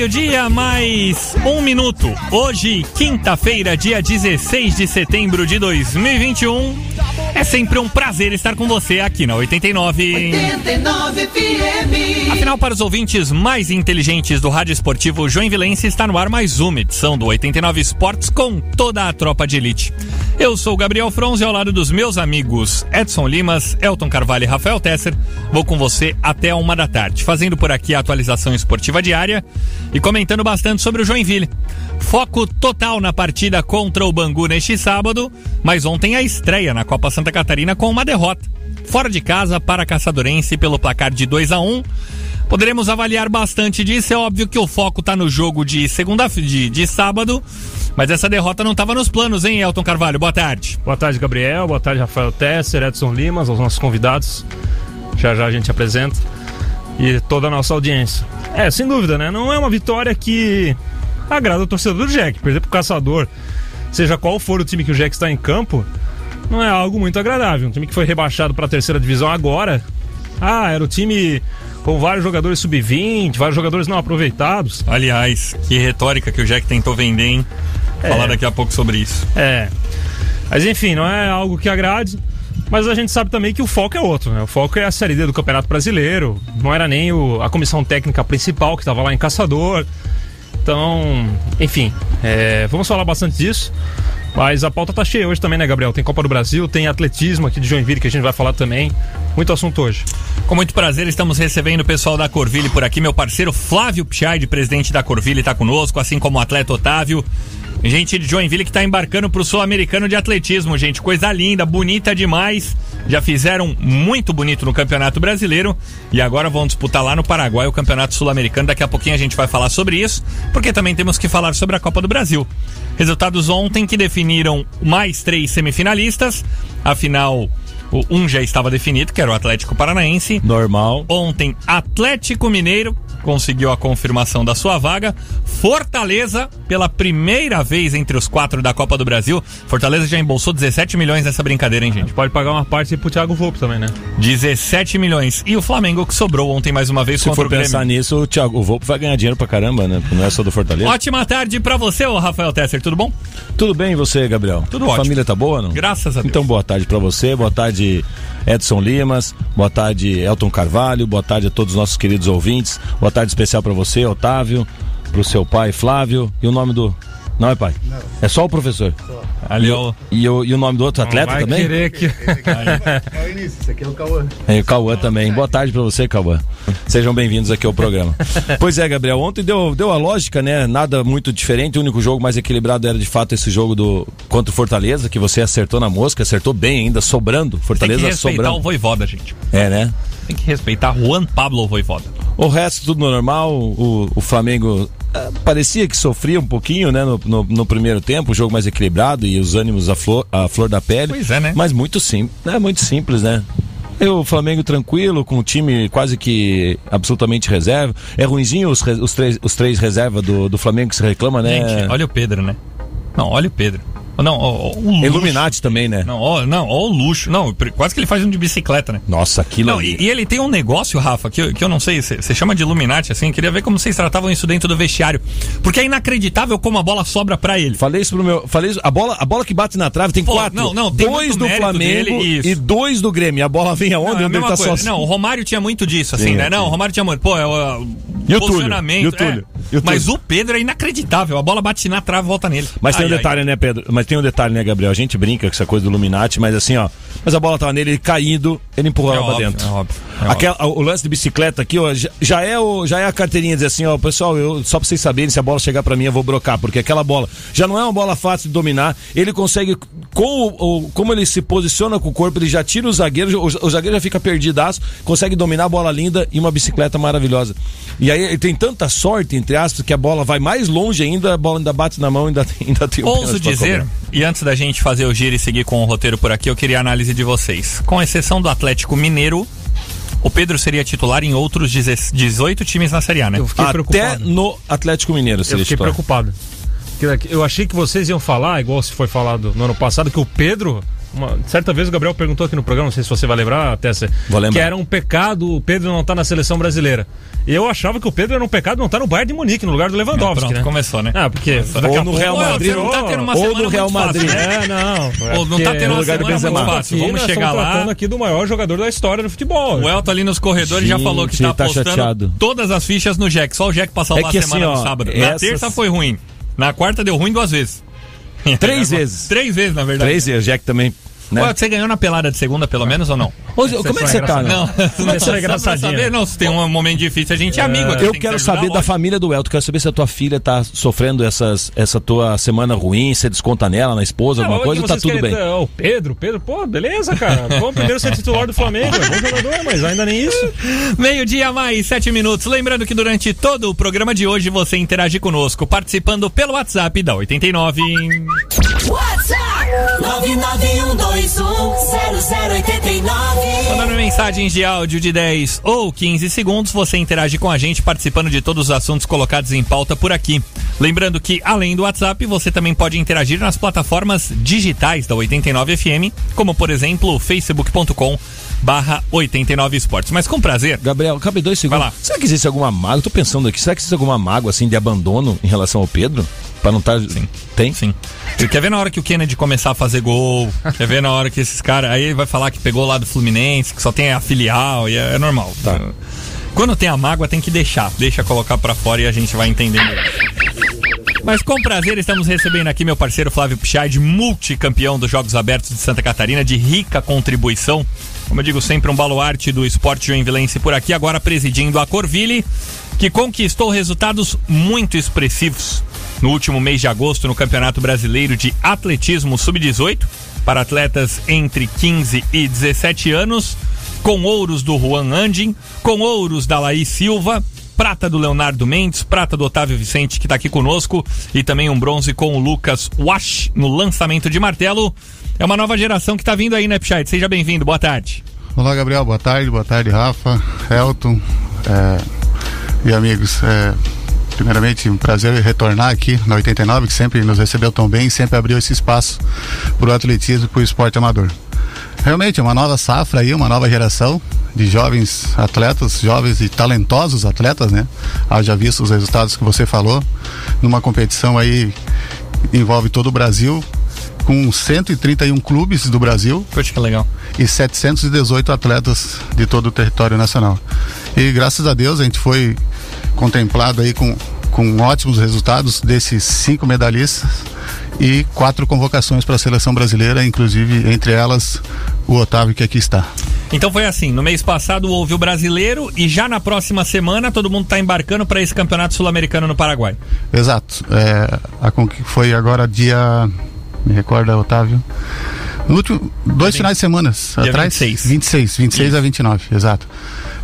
Meio-dia, mais um minuto. Hoje, quinta-feira, dia 16 de setembro de 2021. É sempre um prazer estar com você aqui na 89. 89 FM. Afinal, para os ouvintes mais inteligentes do rádio esportivo Joinvilense, está no ar mais uma edição do 89 Esportes com toda a tropa de elite. Eu sou o Gabriel Fronze ao lado dos meus amigos Edson Limas, Elton Carvalho e Rafael Tesser. Vou com você até uma da tarde, fazendo por aqui a atualização esportiva diária e comentando bastante sobre o Joinville. Foco total na partida contra o Bangu neste sábado, mas ontem a estreia na Copa Santa Catarina com uma derrota. Fora de casa para Caçadorense pelo placar de 2 a 1 Poderemos avaliar bastante disso. É óbvio que o foco está no jogo de segunda de, de sábado, mas essa derrota não estava nos planos, hein, Elton Carvalho? Boa tarde. Boa tarde, Gabriel. Boa tarde, Rafael Tesser, Edson Limas, aos nossos convidados. Já já a gente apresenta. E toda a nossa audiência. É, sem dúvida, né? Não é uma vitória que agrada o torcedor do Jack. Perder pro caçador, seja qual for o time que o Jack está em campo, não é algo muito agradável. Um time que foi rebaixado para a terceira divisão agora. Ah, era o time com vários jogadores sub-20, vários jogadores não aproveitados. Aliás, que retórica que o Jack tentou vender, hein? Falar daqui a pouco sobre isso. É. Mas enfim, não é algo que agrade. Mas a gente sabe também que o foco é outro, né? O foco é a Série D do Campeonato Brasileiro. Não era nem o- a comissão técnica principal que estava lá em Caçador. Então, enfim, é, vamos falar bastante disso. Mas a pauta tá cheia hoje também, né, Gabriel? Tem Copa do Brasil, tem atletismo aqui de Joinville que a gente vai falar também. Muito assunto hoje. Com muito prazer, estamos recebendo o pessoal da Corville por aqui. Meu parceiro Flávio Pichard, presidente da Corville, está conosco, assim como o atleta Otávio. Gente de Joinville que está embarcando para o Sul-Americano de Atletismo, gente. Coisa linda, bonita demais. Já fizeram muito bonito no Campeonato Brasileiro e agora vão disputar lá no Paraguai o Campeonato Sul-Americano. Daqui a pouquinho a gente vai falar sobre isso, porque também temos que falar sobre a Copa do Brasil. Resultados ontem que definiram mais três semifinalistas. Afinal, o um já estava definido, que era o Atlético Paranaense. Normal. Ontem, Atlético Mineiro conseguiu a confirmação da sua vaga. Fortaleza, pela primeira vez entre os quatro da Copa do Brasil. Fortaleza já embolsou 17 milhões nessa brincadeira, hein, gente? Pode pagar uma parte pro Thiago Volpe também, né? 17 milhões. E o Flamengo que sobrou ontem mais uma vez Se contra for pensar nisso, o Thiago o Volpe vai ganhar dinheiro pra caramba, né? Não é só do Fortaleza. Ótima tarde pra você, ô Rafael Tesser, tudo bom? Tudo bem e você, Gabriel? Tudo a ótimo. família tá boa, não? Graças a Deus. Então, boa tarde pra você, boa tarde Edson Limas, boa tarde Elton Carvalho, boa tarde a todos os nossos queridos ouvintes, boa tarde especial pra você, Otávio, pro seu pai, Flávio, e o nome do... Não é pai? É só o professor. Ali, ó. E o, e o nome do outro atleta vai também? querer que... É, o Cauã também. Boa tarde pra você, Cauã. Sejam bem-vindos aqui ao programa. Pois é, Gabriel, ontem deu, deu a lógica, né? Nada muito diferente. O único jogo mais equilibrado era de fato esse jogo do contra o Fortaleza, que você acertou na mosca, acertou bem ainda, sobrando. Tem que Fortaleza respeitar sobrando. o Voivoda, gente. É, né? Tem que respeitar Juan Pablo Voivoda. O resto tudo normal. O, o Flamengo parecia que sofria um pouquinho, né? No, no, no primeiro tempo, o jogo mais equilibrado e os ânimos à flor, à flor da pele. Pois é, né? Mas muito simples, é muito simples, né? O Flamengo tranquilo, com o time quase que absolutamente reserva. É ruimzinho os, os três, os três reservas do, do Flamengo que se reclama, né? Gente, olha o Pedro, né? Não, olha o Pedro. Não, ó, o luxo. Illuminati também, né? Não, ó, não, ó, o luxo. Não, quase que ele faz um de bicicleta, né? Nossa, aquilo Não, e, e ele tem um negócio, Rafa, que eu, que eu não sei, você chama de Illuminati, assim, queria ver como vocês tratavam isso dentro do vestiário. Porque é inacreditável como a bola sobra pra ele. Falei isso pro meu. Falei isso, a bola, a bola que bate na trave tem Pô, quatro. não, não, tem dois do Flamengo dele, e dois do Grêmio. A bola vem aonde? Não, é ele mesma tá coisa. sozinho. Não, o Romário tinha muito disso, assim, Sim, né? sim. Não, o Romário tinha muito. Pô, é o, E o posicionamento. Túlio? É. E o Túlio? Mas o Pedro é inacreditável. A bola bate na trave e volta nele. Mas tem Ai, um ai. detalhe, né, Pedro? Mas tem um detalhe, né, Gabriel? A gente brinca com essa coisa do Illuminati, mas assim, ó. Mas a bola tava nele, ele caindo, ele empurrou É ela pra óbvio, dentro. é óbvio, é Aquela- o lance de bicicleta aqui, ó, já, é o, já é a carteirinha dizer assim, ó, pessoal, eu, só pra vocês saberem, se a bola chegar pra mim, eu vou brocar, porque aquela bola já não é uma bola fácil de dominar. Ele consegue, com o, o- como ele se posiciona com o corpo, ele já tira o zagueiro, o, o zagueiro já fica perdidaço, consegue dominar a bola linda e uma bicicleta maravilhosa. E aí ele tem tanta sorte, entre aspas, que a bola vai mais longe ainda, a bola ainda bate na mão, ainda, ainda tem um Ouso dizer. E antes da gente fazer o giro e seguir com o roteiro por aqui, eu queria a análise de vocês. Com exceção do Atlético Mineiro, o Pedro seria titular em outros 10 18 times na Série A, né? Eu fiquei Até preocupado. no Atlético Mineiro Eu seria fiquei titular. preocupado. Porque Eu achei que vocês iam falar, igual se foi falado no ano passado, que o Pedro. Uma- certa vez o Gabriel perguntou aqui no programa, não sei se você vai lembrar, até Vou lembrar. que era um pecado o Pedro não estar na seleção brasileira. Eu achava que o Pedro era um pecado não estar no Bayern de Munique, no lugar do Lewandowski, Pronto, né? começou, né? Ah, porque daqui Ou a no Real Madrid, Não tá ou no Real fácil, Madrid. né? É, não. Ou não tá tendo no uma lugar do Benzema. fácil. Vamos chegar lá. aqui do maior jogador da história do futebol. O Elton ali nos corredores já Gente, falou que tá ele tá apostando chateado. todas as fichas no Jack. Só o Jack pra salvar É que a semana assim, no ó, sábado. Na essas- terça foi ruim. Na quarta deu ruim duas vezes. Três vezes. Três vezes, na verdade. Três vezes, Jack também. Né? Você ganhou na pelada de segunda, pelo menos, ou não? Ô, Zé, como é que você tá, né? Não, é só pra engraçadinha. saber, não, se tem um momento difícil, a gente é amigo. aqui, Eu que quero ajudar, saber da família do Elton. Quero saber se a tua filha tá sofrendo essas, essa tua semana ruim, você desconta nela, na esposa, alguma Não, coisa, que tá tudo bem. O Pedro, Pedro, pô, beleza, cara. Vamos primeiro ser titular do Flamengo, é bom jogador, mas ainda nem isso. Meio-dia mais sete minutos. Lembrando que durante todo o programa de hoje você interage conosco, participando pelo WhatsApp da 89. WhatsApp 991210089. Mandando mensagens de áudio de 10 ou 15 segundos, você interage com a gente participando de todos os assuntos colocados em pauta por aqui. Lembrando que, além do WhatsApp, você também pode interagir nas plataformas digitais da 89FM, como por exemplo facebook.com barra 89 esportes. Mas com prazer, Gabriel, cabe dois segundos. Vai lá. Será que existe alguma mágoa? Tô pensando aqui, será que existe alguma mágoa assim de abandono em relação ao Pedro? Pra não estar. Sim. Tem? Sim. Você quer ver na hora que o Kennedy começar a fazer gol? quer ver na hora que esses caras. Aí ele vai falar que pegou lá do Fluminense, que só tem a filial, e é, é normal. Tá. Quando tem a mágoa, tem que deixar. Deixa colocar pra fora e a gente vai entendendo. Mas com prazer estamos recebendo aqui meu parceiro Flávio Pichard, multicampeão dos Jogos Abertos de Santa Catarina, de rica contribuição. Como eu digo sempre, um baluarte do esporte joinvilense por aqui, agora presidindo a Corville, que conquistou resultados muito expressivos no último mês de agosto no Campeonato Brasileiro de Atletismo Sub-18 para atletas entre 15 e 17 anos, com ouros do Juan Andin, com ouros da Laís Silva, prata do Leonardo Mendes, prata do Otávio Vicente, que está aqui conosco, e também um bronze com o Lucas Wash no lançamento de martelo. É uma nova geração que está vindo aí, né, Pichait? Seja bem-vindo, boa tarde. Olá, Gabriel. Boa tarde. Boa tarde, Rafa, Elton é, e amigos. É, primeiramente, um prazer retornar aqui na 89, que sempre nos recebeu tão bem sempre abriu esse espaço para o atletismo e para o esporte amador. Realmente, é uma nova safra aí, uma nova geração de jovens atletas, jovens e talentosos atletas, né? Haja visto os resultados que você falou, numa competição aí envolve todo o Brasil, com 131 clubes do Brasil, Poxa, que legal. e 718 atletas de todo o território nacional. E graças a Deus a gente foi contemplado aí com, com ótimos resultados desses cinco medalhistas e quatro convocações para a seleção brasileira, inclusive entre elas o Otávio que aqui está. Então foi assim, no mês passado houve o brasileiro e já na próxima semana todo mundo está embarcando para esse campeonato sul-americano no Paraguai. Exato. É, a foi agora dia. Me recorda, Otávio? No último, dois finais de semana atrás. 26. 26, 26 a 29, exato.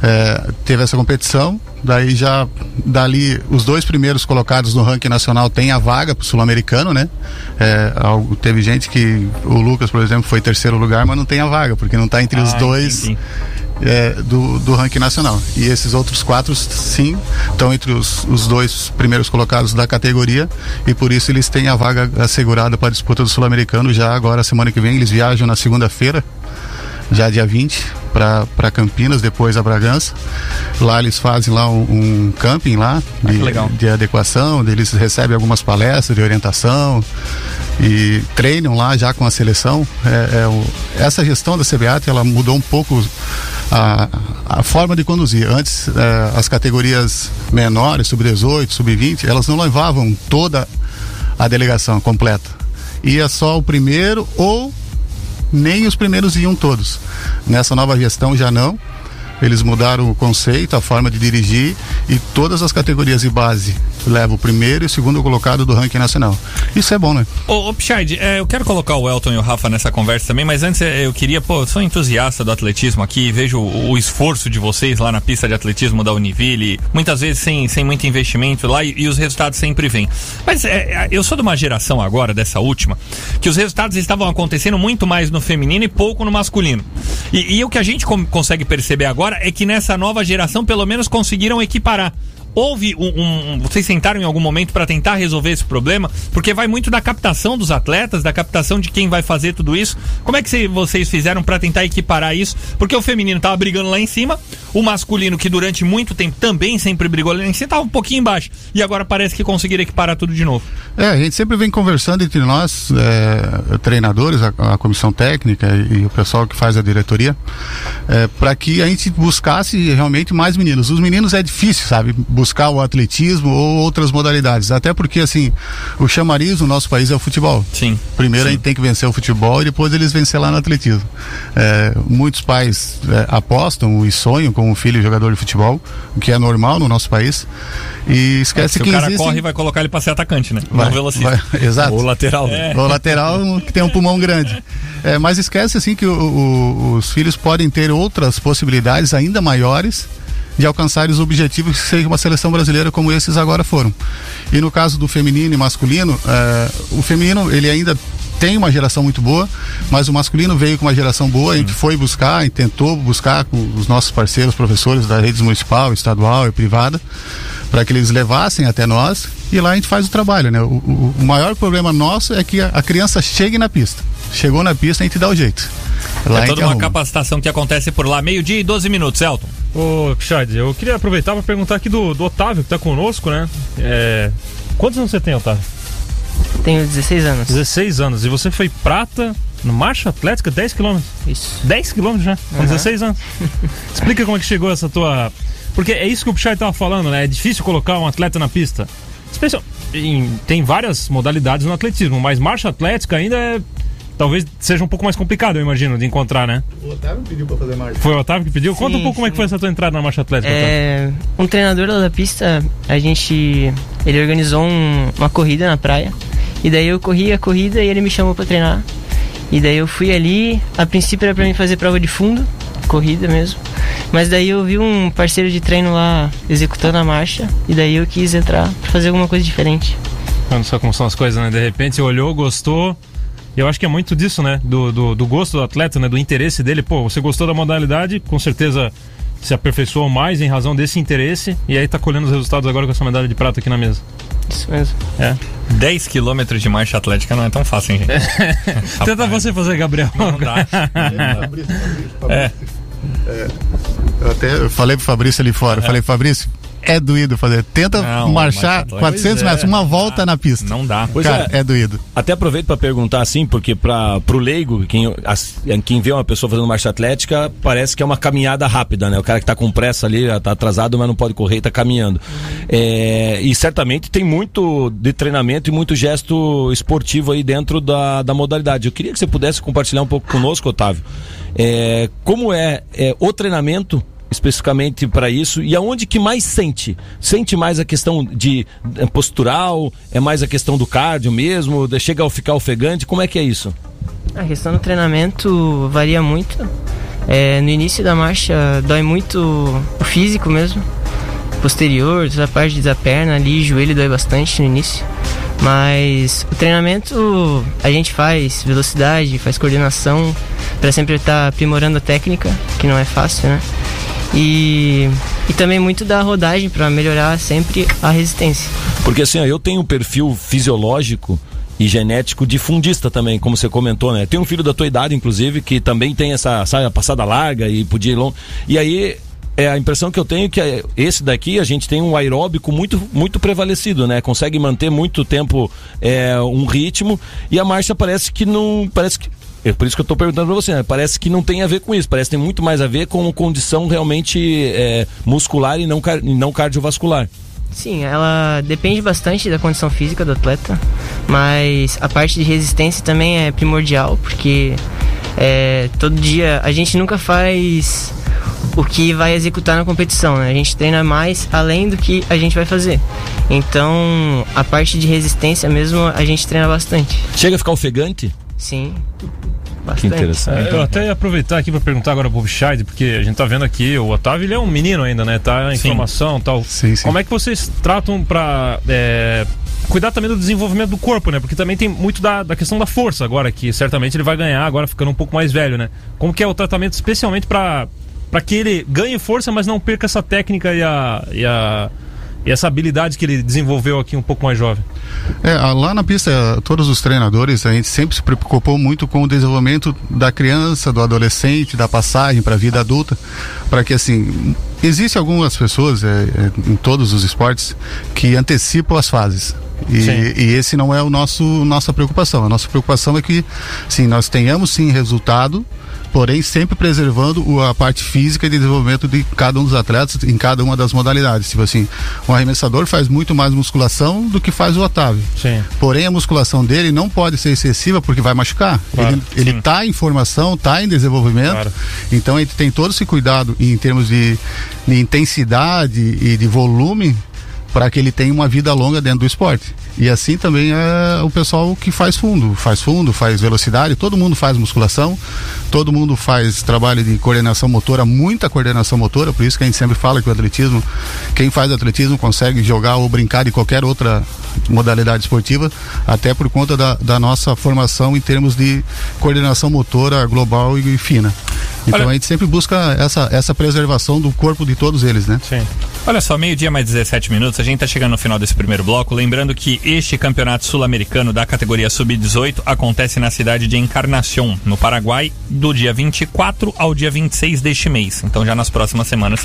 É, teve essa competição, daí já dali os dois primeiros colocados no ranking nacional têm a vaga pro sul-americano, né? É, algo- teve gente que o Lucas, por exemplo, foi terceiro lugar, mas não tem a vaga porque não está entre os Ah, dois entendi. É, do, do ranking nacional. E esses outros quatro, sim, estão entre os, os dois primeiros colocados da categoria e por isso eles têm a vaga assegurada para a disputa do Sul-Americano já agora, semana que vem. Eles viajam na segunda-feira, já dia 20, para Campinas, depois a Bragança. Lá eles fazem lá um, um camping lá de, legal. de adequação, eles recebem algumas palestras de orientação e treinam lá já com a seleção. É, é o- essa gestão da CBAT ela mudou um pouco a, a forma de conduzir. Antes é, as categorias menores, sub-18, sub-20, elas não levavam toda a delegação completa. Ia só o primeiro ou nem os primeiros iam todos. Nessa nova gestão já não. Eles mudaram o conceito, a forma de dirigir e todas as categorias de base levam o primeiro e o segundo colocado do ranking nacional. Isso é bom, né? Ô, ô Pichard, é, eu quero colocar o Elton e o Rafa nessa conversa também, mas antes é, eu queria, pô, eu sou entusiasta do atletismo aqui, vejo o, o esforço de vocês lá na pista de atletismo da Univille, muitas vezes sem, sem muito investimento lá e, e os resultados sempre vêm. Mas é, é, eu sou de uma geração agora, dessa última, que os resultados estavam acontecendo muito mais no feminino e pouco no masculino. E, e o que a gente com- consegue perceber agora é que nessa nova geração, pelo menos, conseguiram equiparar. Houve um, um- Vocês sentaram em algum momento para tentar resolver esse problema? Porque vai muito da captação dos atletas, da captação de quem vai fazer tudo isso. Como é que cê- vocês fizeram para tentar equiparar isso? Porque o feminino tava brigando lá em cima, o masculino, que durante muito tempo também sempre brigou lá em cima, tava um pouquinho embaixo. E agora parece que conseguiram equiparar tudo de novo. É, a gente sempre vem conversando entre nós, é, treinadores, a, a comissão técnica e, e o pessoal que faz a diretoria, para que a gente buscasse realmente mais meninos. Os meninos é difícil, sabe, buscar o atletismo ou outras modalidades, até porque assim, o chamariz no nosso país é o futebol. Sim. Primeiro a gente tem que vencer o futebol e depois eles vencer lá no atletismo. É, muitos pais é, apostam e sonham com o filho jogador de futebol, o que é normal no nosso país. E esquece Se que o cara existe... corre, vai colocar ele pra ser atacante, né? Vai, Não velocista. vai, exato. Ou lateral, né? O lateral que tem um pulmão grande. É, mas esquece assim que o- o- os filhos podem ter outras possibilidades ainda maiores de alcançar os objetivos que seja uma seleção brasileira como esses agora foram. E no caso do feminino e masculino, é, o feminino ele ainda tem uma geração muito boa, mas o masculino veio com uma geração boa, a gente foi buscar e tentou buscar com os nossos parceiros, professores da rede municipal, estadual e privada, para que eles levassem até nós e lá a gente faz o trabalho, né? O, o- o maior problema nosso é que a, a criança chegue na pista. Chegou na pista, a gente dá o jeito. Lá a É toda uma arruma. capacitação que acontece por lá. Meio-dia e 12 minutos, Elton. Ô, Pichard, eu queria aproveitar para perguntar aqui do, do Otávio, que tá conosco, né? É, Quantos anos você tem, Otávio? Tenho 16 anos. 16 anos. E você foi prata no marcha atlética 10 km. Isso. 10 km já, com 16 anos. Explica como é que chegou essa tua. Porque é isso que o Pichard tava falando, né? É difícil colocar um atleta na pista. Especial... em- Tem várias modalidades no atletismo, mas marcha atlética ainda é. Talvez seja um pouco mais complicado, eu imagino, de encontrar, né? O Otávio pediu para fazer marcha. Foi o Otávio que pediu? Conta um Sim, pouco como é que sim. foi essa tua entrada na marcha atlética, Otávio. É, um treinador lá da pista, a gente. Ele organizou um- uma corrida na praia. E daí eu corri a corrida e ele me chamou pra treinar. E daí eu fui ali. A princípio era pra mim fazer prova de fundo, corrida mesmo. Mas daí eu vi um parceiro de treino lá executando a marcha. E daí eu quis entrar pra fazer alguma coisa diferente. Olha só como são as coisas, né? De repente você olhou, gostou. E eu acho que é muito disso, né? Do, do, do gosto do atleta, né? Do interesse dele. Pô, você gostou da modalidade, com certeza se aperfeiçoou mais em razão desse interesse. E aí tá colhendo os resultados agora com essa medalha de prata aqui na mesa. Isso mesmo. É. 10 quilômetros de marcha atlética não é tão fácil, hein, gente? Tenta você fazer, Gabriel. Não dá. É. Eu até falei pro Fabrício ali fora, falei, Fabrício, é doído fazer. Tenta Não, marchar marcha 400 atlética. metros, uma volta na pista. Não dá. Pois Cara, é. doído. Até aproveito para perguntar assim, porque para pro leigo, quem, as- quem vê uma pessoa fazendo marcha atlética, parece que é uma caminhada rápida, né? O cara que tá com pressa ali, tá atrasado, mas não pode correr e tá caminhando. É, e certamente tem muito de treinamento e muito gesto esportivo aí dentro da, da modalidade. Eu queria que você pudesse compartilhar um pouco conosco, Otávio. É, como é, é o treinamento especificamente para isso e aonde que mais sente? Sente mais a questão de eh, postural, é mais a questão do cardio mesmo, chega a ficar ofegante, como é que é isso? A questão do treinamento varia muito. É, no início da marcha dói muito o físico mesmo. Posterior, toda a parte da perna ali, joelho dói bastante no início. Mas o treinamento a gente faz velocidade, faz coordenação, para sempre estar aprimorando a técnica, que não é fácil, né? E, e também muito da rodagem para melhorar sempre a resistência. Porque assim, eu tenho um perfil fisiológico e genético de fundista também, como você comentou, né? Tem um filho da tua idade, inclusive, que também tem essa, sabe, a passada larga e podia ir longe. E aí, é a impressão que eu tenho que é, esse daqui a gente tem um aeróbico muito muito prevalecido, né? Consegue manter muito tempo é, um ritmo e a marcha parece que não parece que é por isso que eu estou perguntando para você, né? Parece que não tem a ver com isso, parece que tem muito mais a ver com condição realmente é, muscular e não, e não cardiovascular. Sim, ela depende bastante da condição física do atleta, mas a parte de resistência também é primordial, porque é, todo dia a gente nunca faz o que vai executar na competição, né? A gente treina mais além do que a gente vai fazer. Então, a parte de resistência mesmo a gente treina bastante. Chega a ficar ofegante? Sim. Que Bastante. interessante. É, eu até ia aproveitar aqui para perguntar agora pro Scheid, porque a gente tá vendo aqui, o Otávio ele é um menino ainda, né? Tá em Sim. formação e tal. Sim, sim. Como é que vocês tratam pra é, cuidar também do desenvolvimento do corpo, né? Porque também tem muito da, da questão da força agora, que certamente ele vai ganhar agora ficando um pouco mais velho, né? Como que é o tratamento especialmente pra para que ele ganhe força, mas não perca essa técnica e a, e a e essa habilidade que ele desenvolveu aqui um pouco mais jovem. É, lá na pista, todos os treinadores, a gente sempre se preocupou muito com o desenvolvimento da criança, do adolescente, da passagem para a vida adulta, para que assim, existem algumas pessoas é, é, em todos os esportes que antecipam as fases. E, e esse não é o nosso nossa preocupação. A nossa preocupação é que, sim, nós tenhamos sim resultado, porém sempre preservando a parte física e de desenvolvimento de cada um dos atletas em cada uma das modalidades. Tipo assim, um arremessador faz muito mais musculação do que faz o Otávio. Sim. Porém, a musculação dele não pode ser excessiva porque vai machucar. Claro, ele está em formação, está em desenvolvimento. Claro. Então, ele tem todo esse cuidado em termos de, de intensidade e de volume para que ele tenha uma vida longa dentro do esporte. E assim também é o pessoal que faz fundo, faz fundo, faz velocidade, todo mundo faz musculação, todo mundo faz trabalho de coordenação motora, muita coordenação motora, por isso que a gente sempre fala que o atletismo, quem faz atletismo consegue jogar ou brincar de qualquer outra modalidade esportiva, até por conta da, da nossa formação em termos de coordenação motora global e fina. Então Olha- a gente sempre busca essa, essa preservação do corpo de todos eles, né? Sim. Olha só, meio-dia mais 17 minutos, a gente tá chegando no final desse primeiro bloco. Lembrando que este campeonato sul-americano da categoria sub-18 acontece na cidade de Encarnação, no Paraguai, do dia 24 ao dia 26 deste mês. Então, já nas próximas semanas,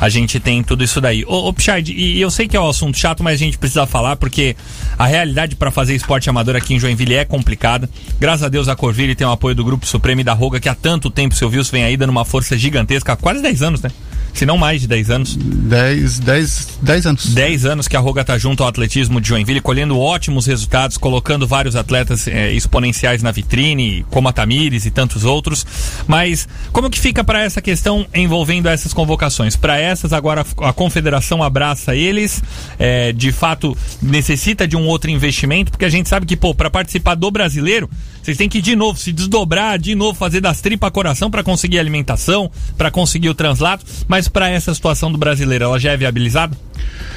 a gente tem tudo isso daí. Ô, ô Pichard, e eu sei que é um assunto chato, mas a gente precisa falar porque a realidade para fazer esporte amador aqui em Joinville é complicada. Graças a Deus, a Corville tem o apoio do Grupo Supremo e da Roga, que há tanto tempo, seu Wilson, vem aí dando uma força gigantesca, há quase 10 anos, né? Se não mais de 10 anos. 10, 10, 10 anos. 10 anos que a Roga tá junto ao atletismo de Joinville, colhendo ótimos resultados, colocando vários atletas eh, exponenciais na vitrine, como a Tamires e tantos outros. Mas como que fica para essa questão envolvendo essas convocações? Para essas, agora a confederação abraça eles, eh, de fato necessita de um outro investimento, porque a gente sabe que, pô, para participar do brasileiro, vocês têm que de novo se desdobrar, de novo fazer das tripas coração para conseguir alimentação, para conseguir o translato. Mas para essa situação do brasileiro, ela já é viabilizada?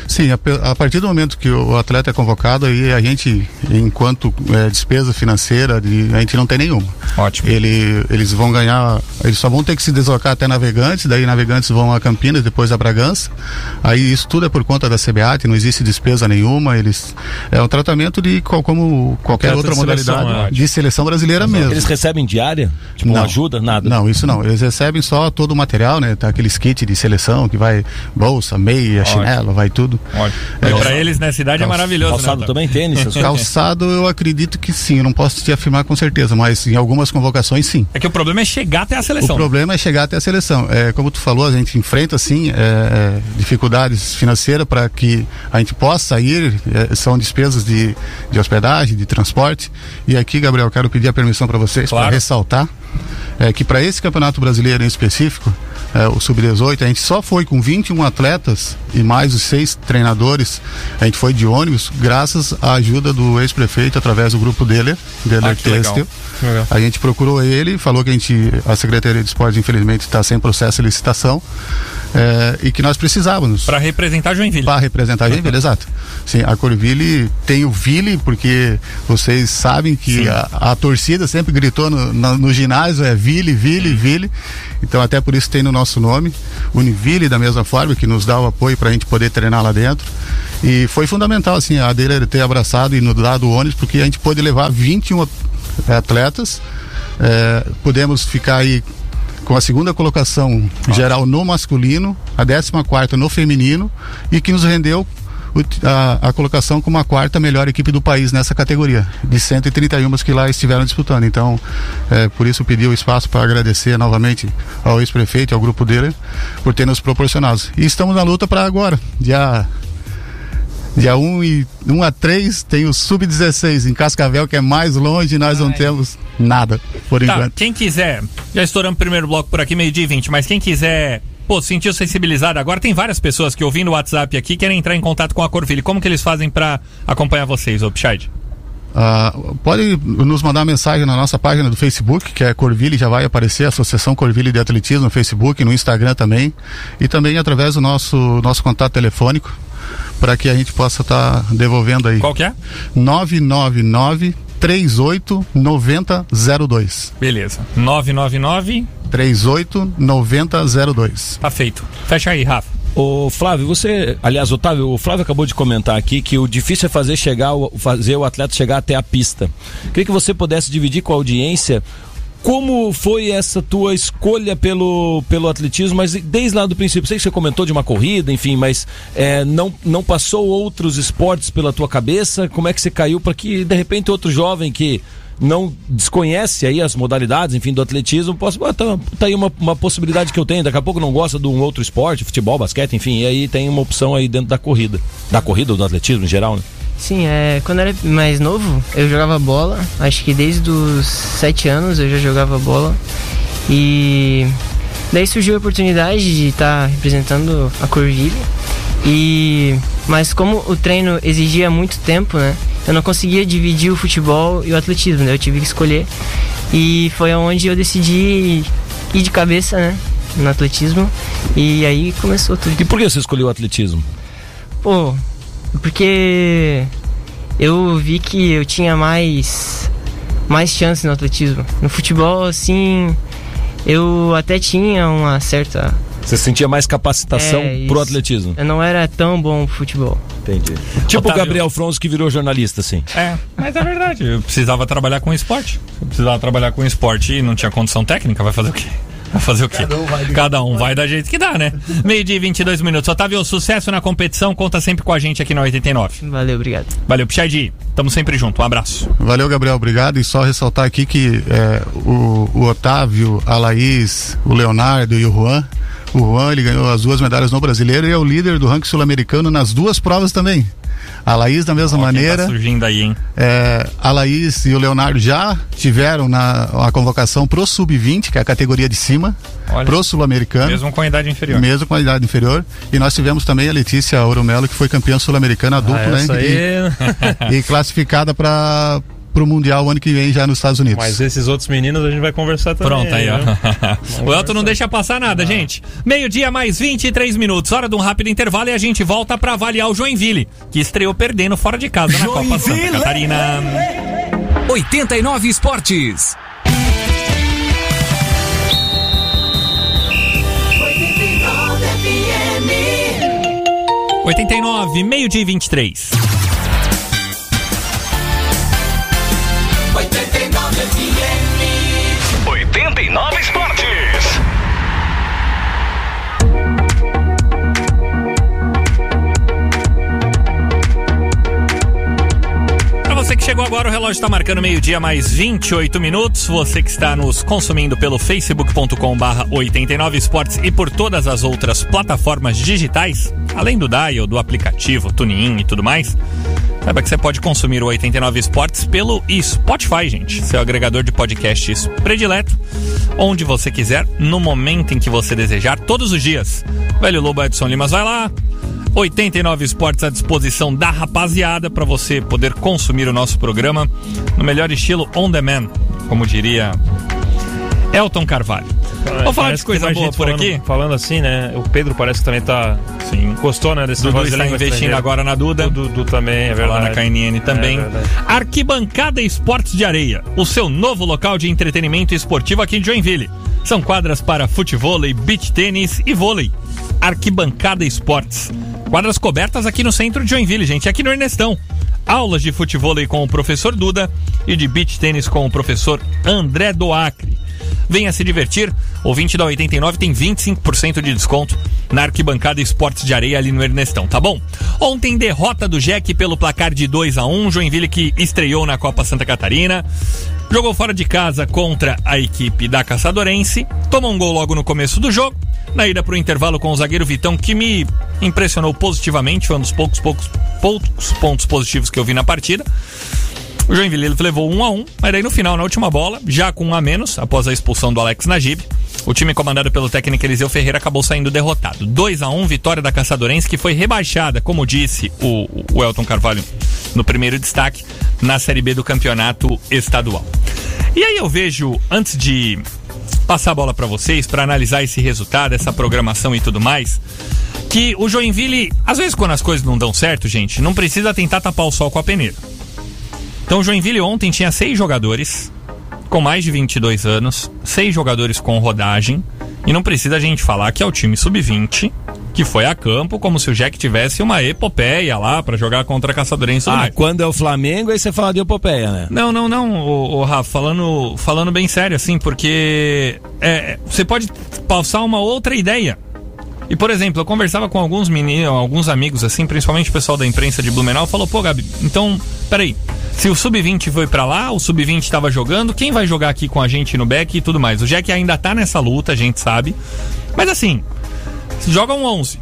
Sim, a, a partir do momento que o atleta é convocado, aí a gente, enquanto eh, despesa financeira, de- a gente não tem nenhuma. Ótimo. Ele, eles vão ganhar, eles só vão ter que se deslocar até Navegantes, daí Navegantes vão a Campinas, depois a Bragança. Aí isso tudo é por conta da CBAT, não existe despesa nenhuma. Eles é um tratamento de qual- como qualquer outra seleção, modalidade é. de seleção brasileira mesmo. Eles recebem diária? Tipo, uma ajuda? Nada. Não, isso não. Eles recebem só todo o material, né? Tá aqueles kits de seleção que vai bolsa, meia, chinelo, vai tudo. Ótimo. É, pra eles na cidade é calça- maravilhoso, Calçado né? também, tênis? Calçado, eu acredito que sim. Eu não posso te afirmar com certeza, mas em algumas convocações, sim. É que o problema é chegar até a O seleção. problema é chegar até a seleção. É, como tu falou, a gente enfrenta sim é, é, dificuldades financeiras para que a gente possa ir. é, são despesas de, de hospedagem, de transporte. E aqui, Gabriel, quero pedir a permissão para vocês Claro. para ressaltar é, que para esse campeonato brasileiro em específico, é, o sub-18, a gente só foi com 21 atletas e mais os seis treinadores. A gente foi de ônibus, graças à ajuda do ex-prefeito através do grupo dele, Deller Ah. Têxtil. A gente procurou ele, falou que a gente, a Secretaria de Esportes infelizmente está sem processo de licitação. É, e que nós precisávamos Pra representar Joinville. para representar a Joinville, exato. Sim, a Corville tem o Ville, porque vocês sabem que a, a torcida sempre gritou no, no ginásio, é Ville, Ville, Ville. Então até por isso tem no nosso nome. Univille da mesma forma, que nos dá o apoio para a gente poder treinar lá dentro. E foi fundamental, assim, a dele ter abraçado e nos dado o ônibus, porque a gente pôde levar 21 atletas. É, podemos ficar aí com a segunda colocação geral no masculino, a 14 quarta no feminino e que nos rendeu a, a colocação como a quarta melhor equipe do país nessa categoria, de 131 que lá estiveram disputando. Então, é, por isso pedi o espaço para agradecer novamente ao ex-prefeito e ao grupo dele por ter nos proporcionado. E estamos na luta para agora, dia Dia 1 e 1 a 3 tem o Sub-16 em Cascavel, que é mais longe, nós não temos nada, por Tá, enquanto. quem quiser, já estouramos o primeiro bloco por aqui, meio-dia e 20, mas quem quiser, pô, sentiu sensibilizado agora, tem várias pessoas que ouvindo o WhatsApp aqui querem entrar em contato com a Corville. Como que eles fazem pra acompanhar vocês, ô Pichard? Ah, pode nos mandar mensagem na nossa página do Facebook, que é Corville, já vai aparecer, Associação Corville de Atletismo no Facebook, no Instagram também, e também através do nosso, nosso contato telefônico, para que a gente possa estar devolvendo aí. Qual que é? 999 38 9002. Beleza. 999, 38 9002. tá feito. Fecha aí, Rafa. Ô Flávio, você, aliás, Otávio, o Flávio acabou de comentar aqui que o difícil é fazer chegar, o- fazer o atleta chegar até a pista. Queria que você pudesse dividir com a audiência como foi essa tua escolha pelo, pelo atletismo, mas desde lá do princípio, sei que você comentou de uma corrida, enfim, mas é, não, não passou outros esportes pela tua cabeça? Como é que você caiu para que de repente outro jovem que não desconhece aí as modalidades, enfim, do atletismo, possa, ah, tá, tá aí uma, uma possibilidade que eu tenho, daqui a pouco não gosta de um outro esporte, futebol, basquete, enfim, e aí tem uma opção aí dentro da corrida. Da corrida ou do atletismo em geral, né? Sim, é, quando eu era mais novo, eu jogava bola. Acho que desde os 7 anos eu já jogava bola. E daí surgiu a oportunidade de estar representando a Corville. E mas como o treino exigia muito tempo, né? Eu não conseguia dividir o futebol e o atletismo, né? Eu tive que escolher. E foi onde eu decidi ir de cabeça, né? No atletismo. E aí começou tudo. E por que você escolheu o atletismo? Pô, porque eu vi que eu tinha mais mais chance no atletismo. No futebol, assim, eu até tinha uma certa. Você sentia mais capacitação É, pro atletismo? Eu não era tão bom no futebol. Entendi. Tipo o. Gabriel Fronzo que virou jornalista, assim. É, mas é verdade. Eu precisava trabalhar com esporte. Eu precisava trabalhar com esporte e não tinha condição técnica. Vai fazer o quê? Vai fazer o quê? Cada um vai, da jeito que dá, né? Meio dia e 22 minutos. Otávio, sucesso na competição. Conta sempre com a gente aqui na 89. Valeu, obrigado. Valeu, Pichard. Tamo sempre junto. Um abraço. Valeu, Gabriel, obrigado. E só ressaltar aqui que é, o, o Otávio, a Laís, o Leonardo e o Juan. O Juan ele ganhou as duas medalhas no brasileiro e é o líder do ranking sul-americano nas duas provas também. A Laís da mesma Ó, quem maneira. Tá surgindo aí, hein? É, a Laís e o Leonardo já tiveram na a convocação pro sub-20, que é a categoria de cima, Olha. pro sul-americano. Mesmo com a idade inferior. Mesmo com a idade inferior. E nós tivemos também a Letícia Oromelo, que foi campeã sul-americana adulto, Ah, né? aí. E, e classificada para o Mundial o ano que vem já nos Estados Unidos. Mas esses outros meninos a gente vai conversar também. Pronto, aí, ó. né? o Elton não deixa passar nada, gente. Meio-dia mais 23 minutos. Hora de um rápido intervalo e a gente volta pra avaliar o Joinville, que estreou perdendo fora de casa na Copa Santa! Catarina. 89 Esportes. 89 FM. 89, meio-dia e 23. 89 chegou agora, o relógio está marcando meio-dia mais 28 minutos. Você que está nos consumindo pelo facebook.com barra 89 esportes e por todas as outras plataformas digitais, além do Dial, do aplicativo, TuneIn e tudo mais, saiba que você pode consumir o 89 esportes pelo Spotify, gente. Seu agregador de podcasts predileto, onde você quiser, no momento em que você desejar, todos os dias. Velho Lobo Edson Limas vai lá, 89 esportes à disposição da rapaziada para você poder consumir o nosso programa no melhor estilo on demand, como diria Elton Carvalho. Vamos falar de coisa boa por falando, aqui? Falando assim, né? O Pedro parece que também tá. Sim. Gostou, né? Desse Dudu está investindo agora na Duda. O Dudu também, é verdade. na KNN também. É. Arquibancada Esportes de Areia, o seu novo local de entretenimento esportivo aqui em Joinville. São quadras para futevôlei, beach tênis e vôlei. Arquibancada Esportes. Quadras cobertas aqui no centro de Joinville, gente, aqui no Ernestão. Aulas de futevôlei com o professor Duda e de beach tênis com o professor André Doacre. Venha se divertir. O 20 da 89 tem 25% de desconto na arquibancada Esportes de Areia ali no Ernestão, tá bom? Ontem, derrota do Jack pelo placar de 2 a 1 Joinville que estreou na Copa Santa Catarina. Jogou fora de casa contra a equipe da Caçadorense. Tomou um gol logo no começo do jogo. Na ida para o intervalo com o zagueiro Vitão, que me impressionou positivamente. Foi um dos poucos, poucos, poucos pontos positivos que eu vi na partida. O Joinville levou 1 a 1 mas daí no final, na última bola, já com um a menos, após a expulsão do Alex Najib, o time comandado pelo técnico Eliseu Ferreira acabou saindo derrotado. 2 a 1 vitória da Caçadorense, que foi rebaixada, como disse o, o Elton Carvalho no primeiro destaque, na Série B do campeonato estadual. E aí eu vejo, antes de passar a bola para vocês, para analisar esse resultado, essa programação e tudo mais, que o Joinville, às vezes quando as coisas não dão certo, gente, não precisa tentar tapar o sol com a peneira. Então o Joinville ontem tinha seis jogadores com mais de 22 anos, seis jogadores com rodagem, e não precisa a gente falar que é o time sub-20 que foi a campo como se o Jack tivesse uma epopeia lá pra jogar contra a Caçadorense. Ah, mais. quando é o Flamengo, aí você fala de epopeia, né? Não, não, não, o, o Rafa, falando, falando bem sério, assim, porque é, você pode passar uma outra ideia. E, por exemplo, eu conversava com alguns meninos, alguns amigos, assim, principalmente o pessoal da imprensa de Blumenau, falou, pô, Gabi, então, peraí, se o Sub-20 foi pra lá, o Sub-20 tava jogando, quem vai jogar aqui com a gente no back e tudo mais? O Jack ainda tá nessa luta, a gente sabe. Mas assim, joga um 11.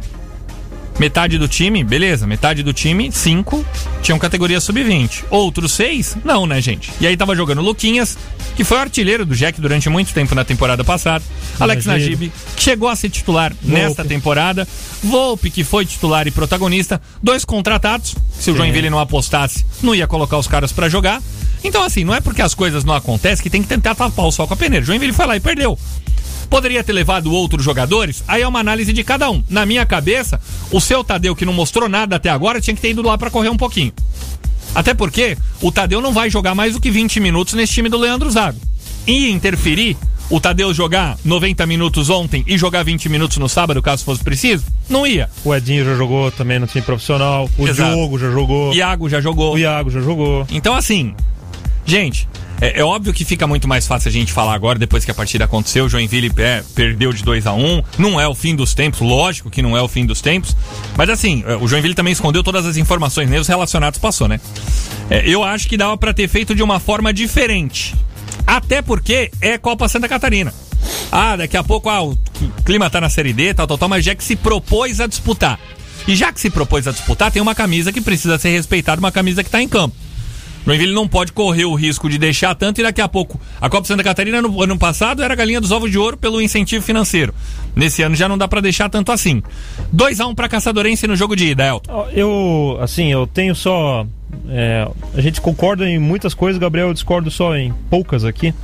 Metade do time, beleza, metade do time, 5, tinham categoria sub-20. Outros 6, não, né, gente? E aí tava jogando Luquinhas, que foi o artilheiro do Jack durante muito tempo na temporada passada. Alex Najib. Najib, que chegou a ser titular nesta temporada. Volpe, que foi titular e protagonista. Dois contratados. Se o Joinville não apostasse, não ia colocar os caras pra jogar. Então, assim, não é porque as coisas não acontecem que tem que tentar tapar o sol com a peneira. Joinville foi lá e perdeu. Poderia ter levado outros jogadores? Aí é uma análise de cada um. Na minha cabeça, o seu Tadeu, que não mostrou nada até agora, tinha que ter ido lá pra correr um pouquinho. Até porque o Tadeu não vai jogar mais do que 20 minutos nesse time do Leandro Zago. Ia interferir o Tadeu jogar 90 minutos ontem e jogar 20 minutos no sábado, caso fosse preciso? Não ia. O Edinho já jogou também no time profissional. O Exato. Diogo já jogou. Iago já jogou. O Iago já jogou. Então, assim, gente, é, é óbvio que fica muito mais fácil a gente falar agora, depois que a partida aconteceu. O Joinville é, perdeu de 2 a 1 Não é o fim dos tempos, lógico que não é o fim dos tempos. Mas assim, é, o Joinville também escondeu todas as informações, nem os relacionados passou, né? É, eu acho que dava pra ter feito de uma forma diferente. Até porque é Copa Santa Catarina. Ah, daqui a pouco ah, o clima tá na Série D, tal, tal, tal, mas já que se propôs a disputar. E já que se propôs a disputar, tem uma camisa que precisa ser respeitada, uma camisa que tá em campo. Joinville não pode correr o risco de deixar tanto e daqui a pouco. A Copa Santa Catarina no ano passado era a galinha dos ovos de ouro pelo incentivo financeiro. Nesse ano já não dá pra deixar tanto assim. 2 a 1 pra Caçadorense no jogo de ida, Elton. Eu, assim, eu tenho só. é, a gente concorda em muitas coisas, Gabriel, eu discordo só em poucas aqui.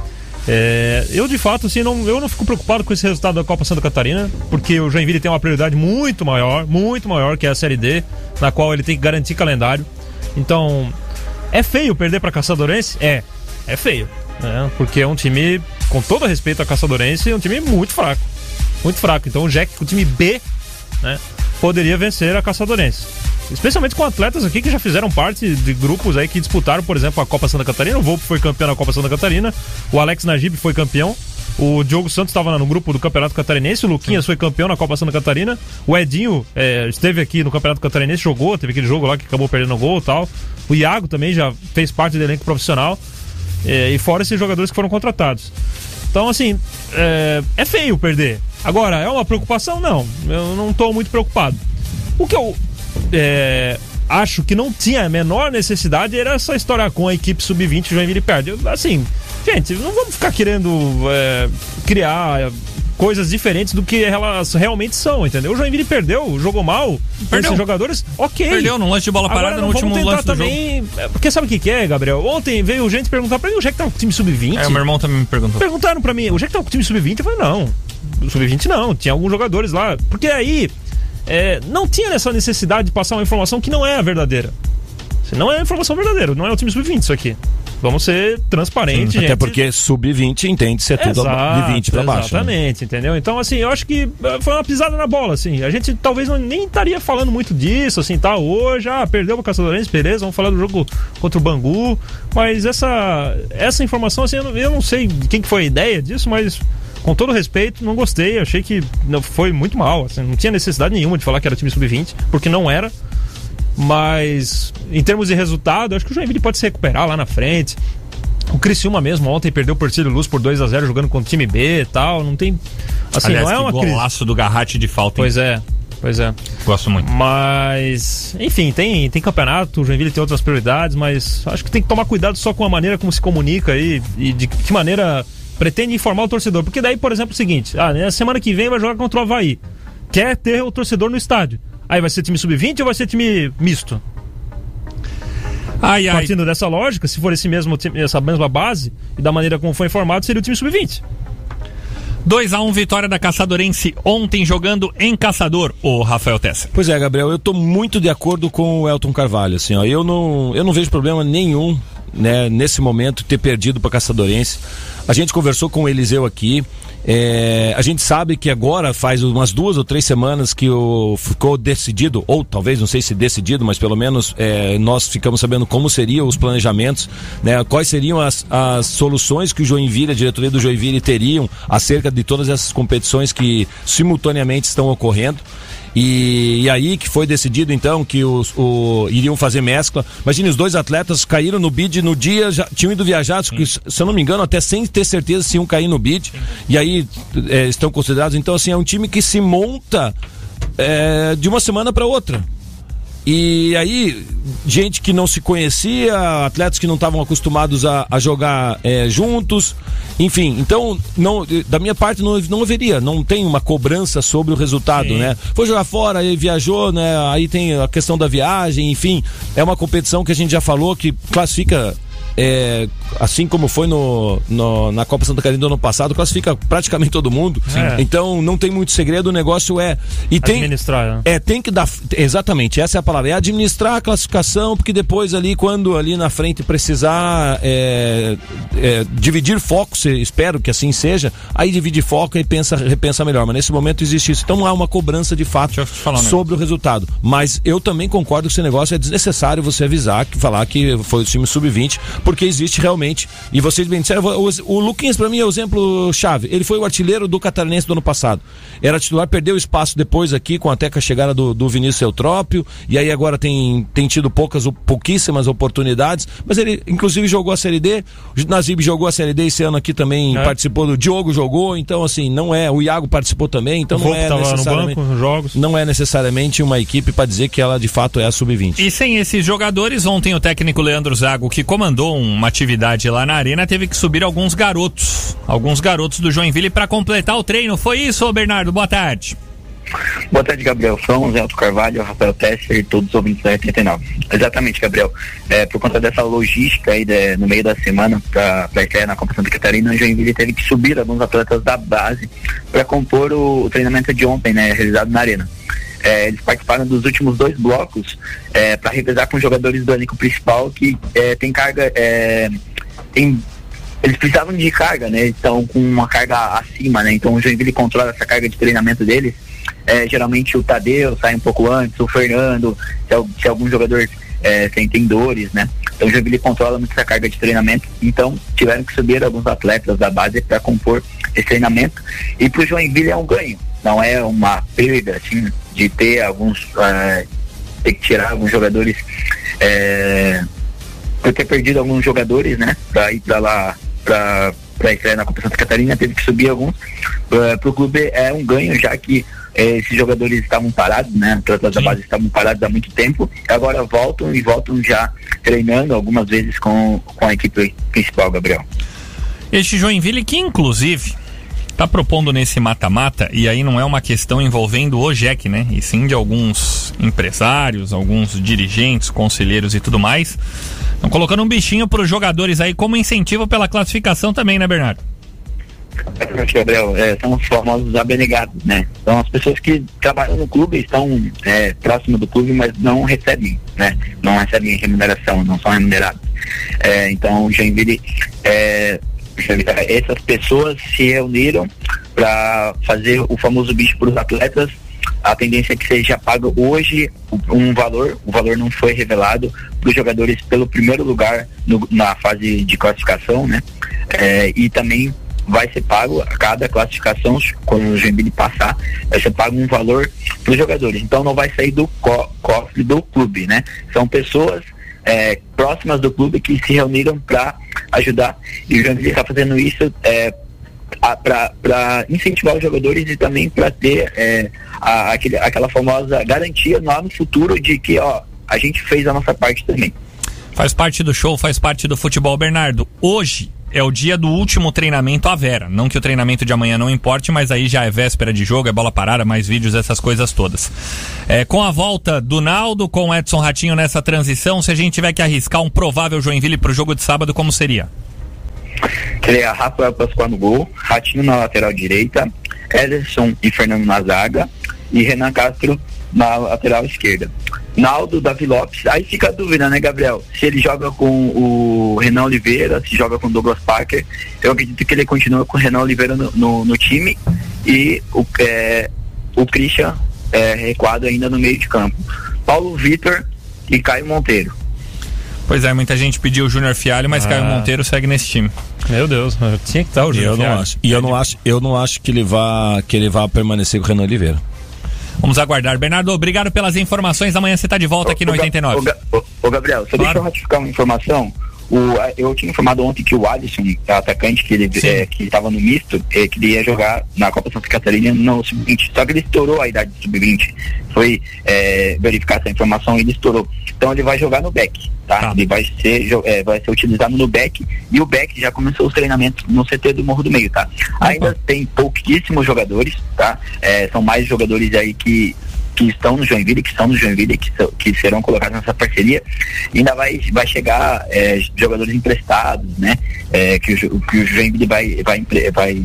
É, eu, de fato, assim, não, eu não fico preocupado com esse resultado da Copa Santa Catarina, porque o Joinville tem uma prioridade muito maior, muito maior, que é a Série D, na qual ele tem que garantir calendário. Então, é feio perder para Caçadorense? É, é feio. Né? Porque é um time, com todo respeito a Caçadorense, é um time muito fraco. Muito fraco. Então o Jack, o time B, né, poderia vencer a Caçadorense. Especialmente com atletas aqui que já fizeram parte de grupos aí que disputaram, por exemplo, a Copa Santa Catarina. O Volpe foi campeão na Copa Santa Catarina. O Alex Najib foi campeão. O Diogo Santos estava no grupo do Campeonato Catarinense. O Luquinhas foi campeão na Copa Santa Catarina. O Edinho é, esteve aqui no Campeonato Catarinense, jogou. Teve aquele jogo lá que acabou perdendo o gol e tal. O Iago também já fez parte do elenco profissional. É, e fora esses jogadores que foram contratados. Então, assim, é, é feio perder. Agora, é uma preocupação? Não. Eu não estou muito preocupado. O que eu é, acho que não tinha a menor necessidade era essa história com a equipe sub-20 Joinville perde. Assim, gente, não vamos ficar querendo é, criar coisas diferentes do que elas realmente são, entendeu? O Joinville perdeu, jogou mal, Perdeu. esses jogadores, ok. Perdeu no lance de bola Agora parada não no último lance do jogo. também, é, Porque sabe o que, que é, Gabriel? Ontem veio gente perguntar pra mim, o Jack tá com o time sub-20? É, o meu irmão também me perguntou. Perguntaram pra mim, o Jack tá com o time sub-20? Eu falei, não. O sub-20 não, tinha alguns jogadores lá. Porque aí é, não tinha essa necessidade de passar uma informação que não é a verdadeira. Não é a informação verdadeira, não é o time sub-20 isso aqui. Vamos ser transparentes, gente. Até porque sub-20 entende ser tudo de 20 pra baixo. né? Exatamente, entendeu? Então, assim, eu acho que eh, foi uma pisada na bola, assim. A gente talvez não, nem estaria falando muito disso, assim, tá? Hoje, ah, perdeu o Caçadorense, beleza, vamos falar do jogo contra o Bangu. Mas essa, essa informação, assim, eu não, eu não sei quem que foi a ideia disso, mas com todo respeito, não gostei. Achei que foi muito mal, assim, não tinha necessidade nenhuma de falar que era time sub-20, porque não era. Mas em termos de resultado, acho que o Joinville pode se recuperar lá na frente. O Criciúma mesmo ontem perdeu por Cílio Luz por 2 a 0 jogando contra o time B e tal. Não tem. Assim, Aliás, não é uma crise. golaço do Garratti de falta. hein? Pois é, pois é. Gosto muito. Mas, enfim, tem, tem campeonato, o Joinville tem outras prioridades, mas acho que tem que tomar cuidado só com a maneira como se comunica aí e de que maneira pretende informar o torcedor. Porque daí, por exemplo, é o seguinte: ah, na semana que vem vai jogar contra o Havaí. Quer ter o torcedor no estádio. Aí vai ser time sub-20 ou vai ser time misto? Ai, ai. Partindo dessa lógica, se for esse mesmo, time- essa mesma base e da maneira como foi informado, seria o time sub-20. 2x1 vitória da Caçadorense ontem jogando em Caçador, o Rafael Tesser. Pois é, Gabriel, eu tô muito de acordo com o Elton Carvalho, assim, ó. Eu não, eu não vejo problema nenhum, né, nesse momento, ter perdido para Caçadorense. A gente conversou com o Eliseu aqui. é, a gente sabe que agora faz umas duas ou três semanas que o, ficou decidido, ou talvez não sei se decidido, mas pelo menos é, nós ficamos sabendo como seriam os planejamentos, né, quais seriam as, as soluções que o Joinville, a diretoria do Joinville teriam acerca de todas essas competições que simultaneamente estão ocorrendo. E, e aí que foi decidido então que os, o- iriam fazer mescla. Imagine, os dois atletas caíram no bid no dia, já tinham ido viajar, que, se eu não me engano, até sem ter certeza se iam cair no bid. E aí é, estão considerados. Então, assim, é um time que se monta é, de uma semana para outra. E aí, gente que não se conhecia, atletas que não estavam acostumados a, a jogar é, juntos, enfim. Então, não, da minha parte, não, não haveria, não tem uma cobrança sobre o resultado, né? Foi jogar fora, aí viajou, né? Aí tem a questão da viagem, enfim. É uma competição que a gente já falou que classifica. É, assim como foi no, no- na Copa Santa Catarina do ano passado, classifica praticamente todo mundo. Sim. Então não tem muito segredo, o negócio é. E tem, Administrar, né? é, tem que dar. Exatamente, essa é a palavra. É administrar a classificação, porque depois ali, quando ali na frente precisar é, é, dividir foco, se, espero que assim seja, aí divide foco e pensa, repensa melhor. Mas nesse momento existe isso. Então não há uma cobrança de fato sobre o resultado. Mas eu também concordo que esse negócio é desnecessário você avisar, que falar que foi o time sub-20, porque existe realmente. E vocês bem disseram, o, o Luquinhas para mim é o exemplo chave. Ele foi o artilheiro do Catarinense do ano passado. Era titular, perdeu espaço depois aqui com até com a chegada do, do Vinícius Eutrópio, e aí agora tem, tem tido poucas, pouquíssimas oportunidades, mas ele inclusive jogou a Série D, o Nazib jogou a Série D esse ano aqui também, É. participou do Diogo jogou, então assim, não é, o Iago participou também, então o não é necessariamente banco, nos jogos. não é necessariamente uma equipe para dizer que ela de fato é a sub-20. E sem esses jogadores, ontem o técnico Leandro Zago, que comandou uma atividade lá na arena, teve que subir alguns garotos, alguns garotos do Joinville para completar o treino. Foi isso, Bernardo? Boa tarde. Boa tarde, Gabriel Frão, Zé Alto Carvalho, Rafael Tesser e todos os ouvintes da 89. Exatamente, Gabriel. É, por conta dessa logística aí de- no meio da semana para a na Copa Santa Catarina, o Joinville teve que subir alguns atletas da base para compor o, o treinamento de ontem, né, realizado na Arena. É, eles participaram dos últimos dois blocos para revezar com jogadores do elenco principal que é, tem carga. é, tem eles precisavam de carga, né? Então, com uma carga acima, né? Então, o Joinville controla essa carga de treinamento deles. É, geralmente o Tadeu sai um pouco antes, o Fernando, se, se algum jogador é, sentem dores, né? Então, o Joinville controla muito essa carga de treinamento. Então, tiveram que subir alguns atletas da base para compor esse treinamento. E para o Joinville é um ganho, não é uma perda, assim, de ter alguns. é, ter que tirar alguns jogadores. É, por ter perdido alguns jogadores, né? Pra ir pra lá, pra, pra estreia na Copa Santa Catarina, teve que subir alguns. Uh, pro clube é um ganho, já que eh, esses jogadores estavam parados, né? Atletas da base estavam parados há muito tempo, agora voltam e voltam já treinando algumas vezes com, com a equipe principal, Gabriel. Este Joinville que, inclusive, tá propondo nesse mata-mata, e aí não é uma questão envolvendo o Jack, né? E sim de alguns empresários, alguns dirigentes, conselheiros e tudo mais. Estão colocando um bichinho para os jogadores aí como incentivo pela classificação também, né, Bernardo? Gabriel. É, são os famosos abnegados, né? São as pessoas que trabalham no clube, estão é, próximo do clube, mas não recebem, né? Não recebem remuneração, não são remunerados. É, então, o Joinville, é, essas pessoas se reuniram para fazer o famoso bicho para os atletas. A tendência é que seja pago hoje um valor, o valor não foi revelado para os jogadores pelo primeiro lugar no- na fase de classificação, né? É, e também vai ser pago a cada classificação, quando o Joinville passar, vai ser pago um valor para os jogadores. Então não vai sair do co- cofre do clube, né? São pessoas é, próximas do clube que se reuniram para ajudar e o Joinville está fazendo isso é, para incentivar os jogadores e também para ter é, a- aquele, aquela famosa garantia lá no futuro de que ó, a gente fez a nossa parte também. Faz parte do show, faz parte do futebol. Bernardo, hoje é o dia do último treinamento à Vera. Não que o treinamento de amanhã não importe, mas aí já é véspera de jogo, é bola parada, mais vídeos, essas coisas todas. É, com a volta do Naldo, com o Edson Ratinho nessa transição, se a gente tiver que arriscar um provável Joinville pro jogo de sábado, como seria? Seria Rafael Pascoal no gol, Ratinho na lateral direita, Ederson e Fernando na zaga e Renan Castro na lateral esquerda. Naldo, Davi Lopes, aí fica a dúvida, né, Gabriel? Se ele joga com o Renan Oliveira, se joga com o Douglas Parker, eu acredito que ele continua com o Renan Oliveira no, no- no time e o, é, o Christian é, recuado ainda no meio de campo. Paulo Vitor e Caio Monteiro. Pois é, muita gente pediu o Júnior Fialho, mas Ah. Caio Monteiro segue nesse time. Meu Deus, tinha que estar o E Júnior eu não Fialho. acho. E eu não acho, eu não acho que ele vá que ele vá permanecer com o Renan Oliveira. Vamos aguardar. Bernardo, obrigado pelas informações. Amanhã você está de volta aqui no Ô, Ga- 89. Ô, Ga- ô, ô, Gabriel, só Claro. deixa eu ratificar uma informação. O, eu tinha informado ontem que o Alisson, atacante que ele é, que estava no misto, é, que ele ia jogar na Copa Santa Catarina no sub-20. Só que ele estourou a idade do sub-20. Foi é, verificar essa informação e ele estourou. Então ele vai jogar no back, tá? Tá. Ele vai ser, é, vai ser utilizado no back e o back já começou os treinamentos no CT do Morro do Meio, tá? Ainda tem pouquíssimos jogadores, tá? É, são mais jogadores aí que que estão no Joinville, que estão no Joinville, que, são- que serão colocados nessa parceria. Ainda vai, vai chegar é, jogadores emprestados, né? É, que, o, que o Joinville vai, vai, vai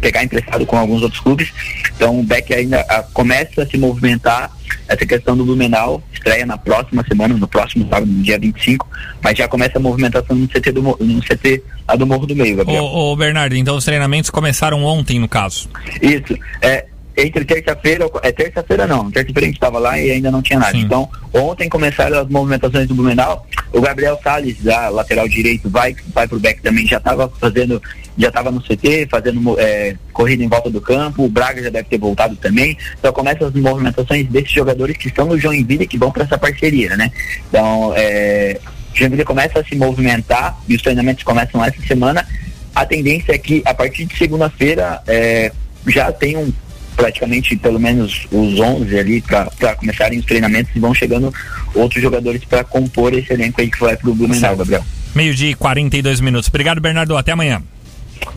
pegar emprestado com alguns outros clubes. Então o Beck ainda ah, começa a se movimentar. Essa questão do Blumenau estreia na próxima semana, no próximo sábado, no dia 25, mas já começa a movimentação no CT do, no CT lá do Morro do Meio, Gabriel. Ô, ô, Bernardo, então os treinamentos começaram ontem, no caso. Isso. É, entre terça-feira, é terça-feira não, terça-feira a gente estava lá e ainda não tinha nada. Sim. Então, ontem começaram as movimentações do Blumenau. O Gabriel Salles, da lateral direito, vai, vai pro back também, já estava fazendo, já estava no CT, fazendo é, corrida em volta do campo. O Braga já deve ter voltado também. Então começam as movimentações desses jogadores que estão no Joinville que vão para essa parceria, né? Então, é, Joinville começa a se movimentar e os treinamentos começam essa semana. A tendência é que a partir de segunda-feira é, já tenham praticamente pelo menos os 11 ali para começarem os treinamentos e vão chegando outros jogadores para compor esse elenco aí que vai pro Blumenau, Gabriel. Meio-dia e 42 minutos. Obrigado, Bernardo. Até amanhã.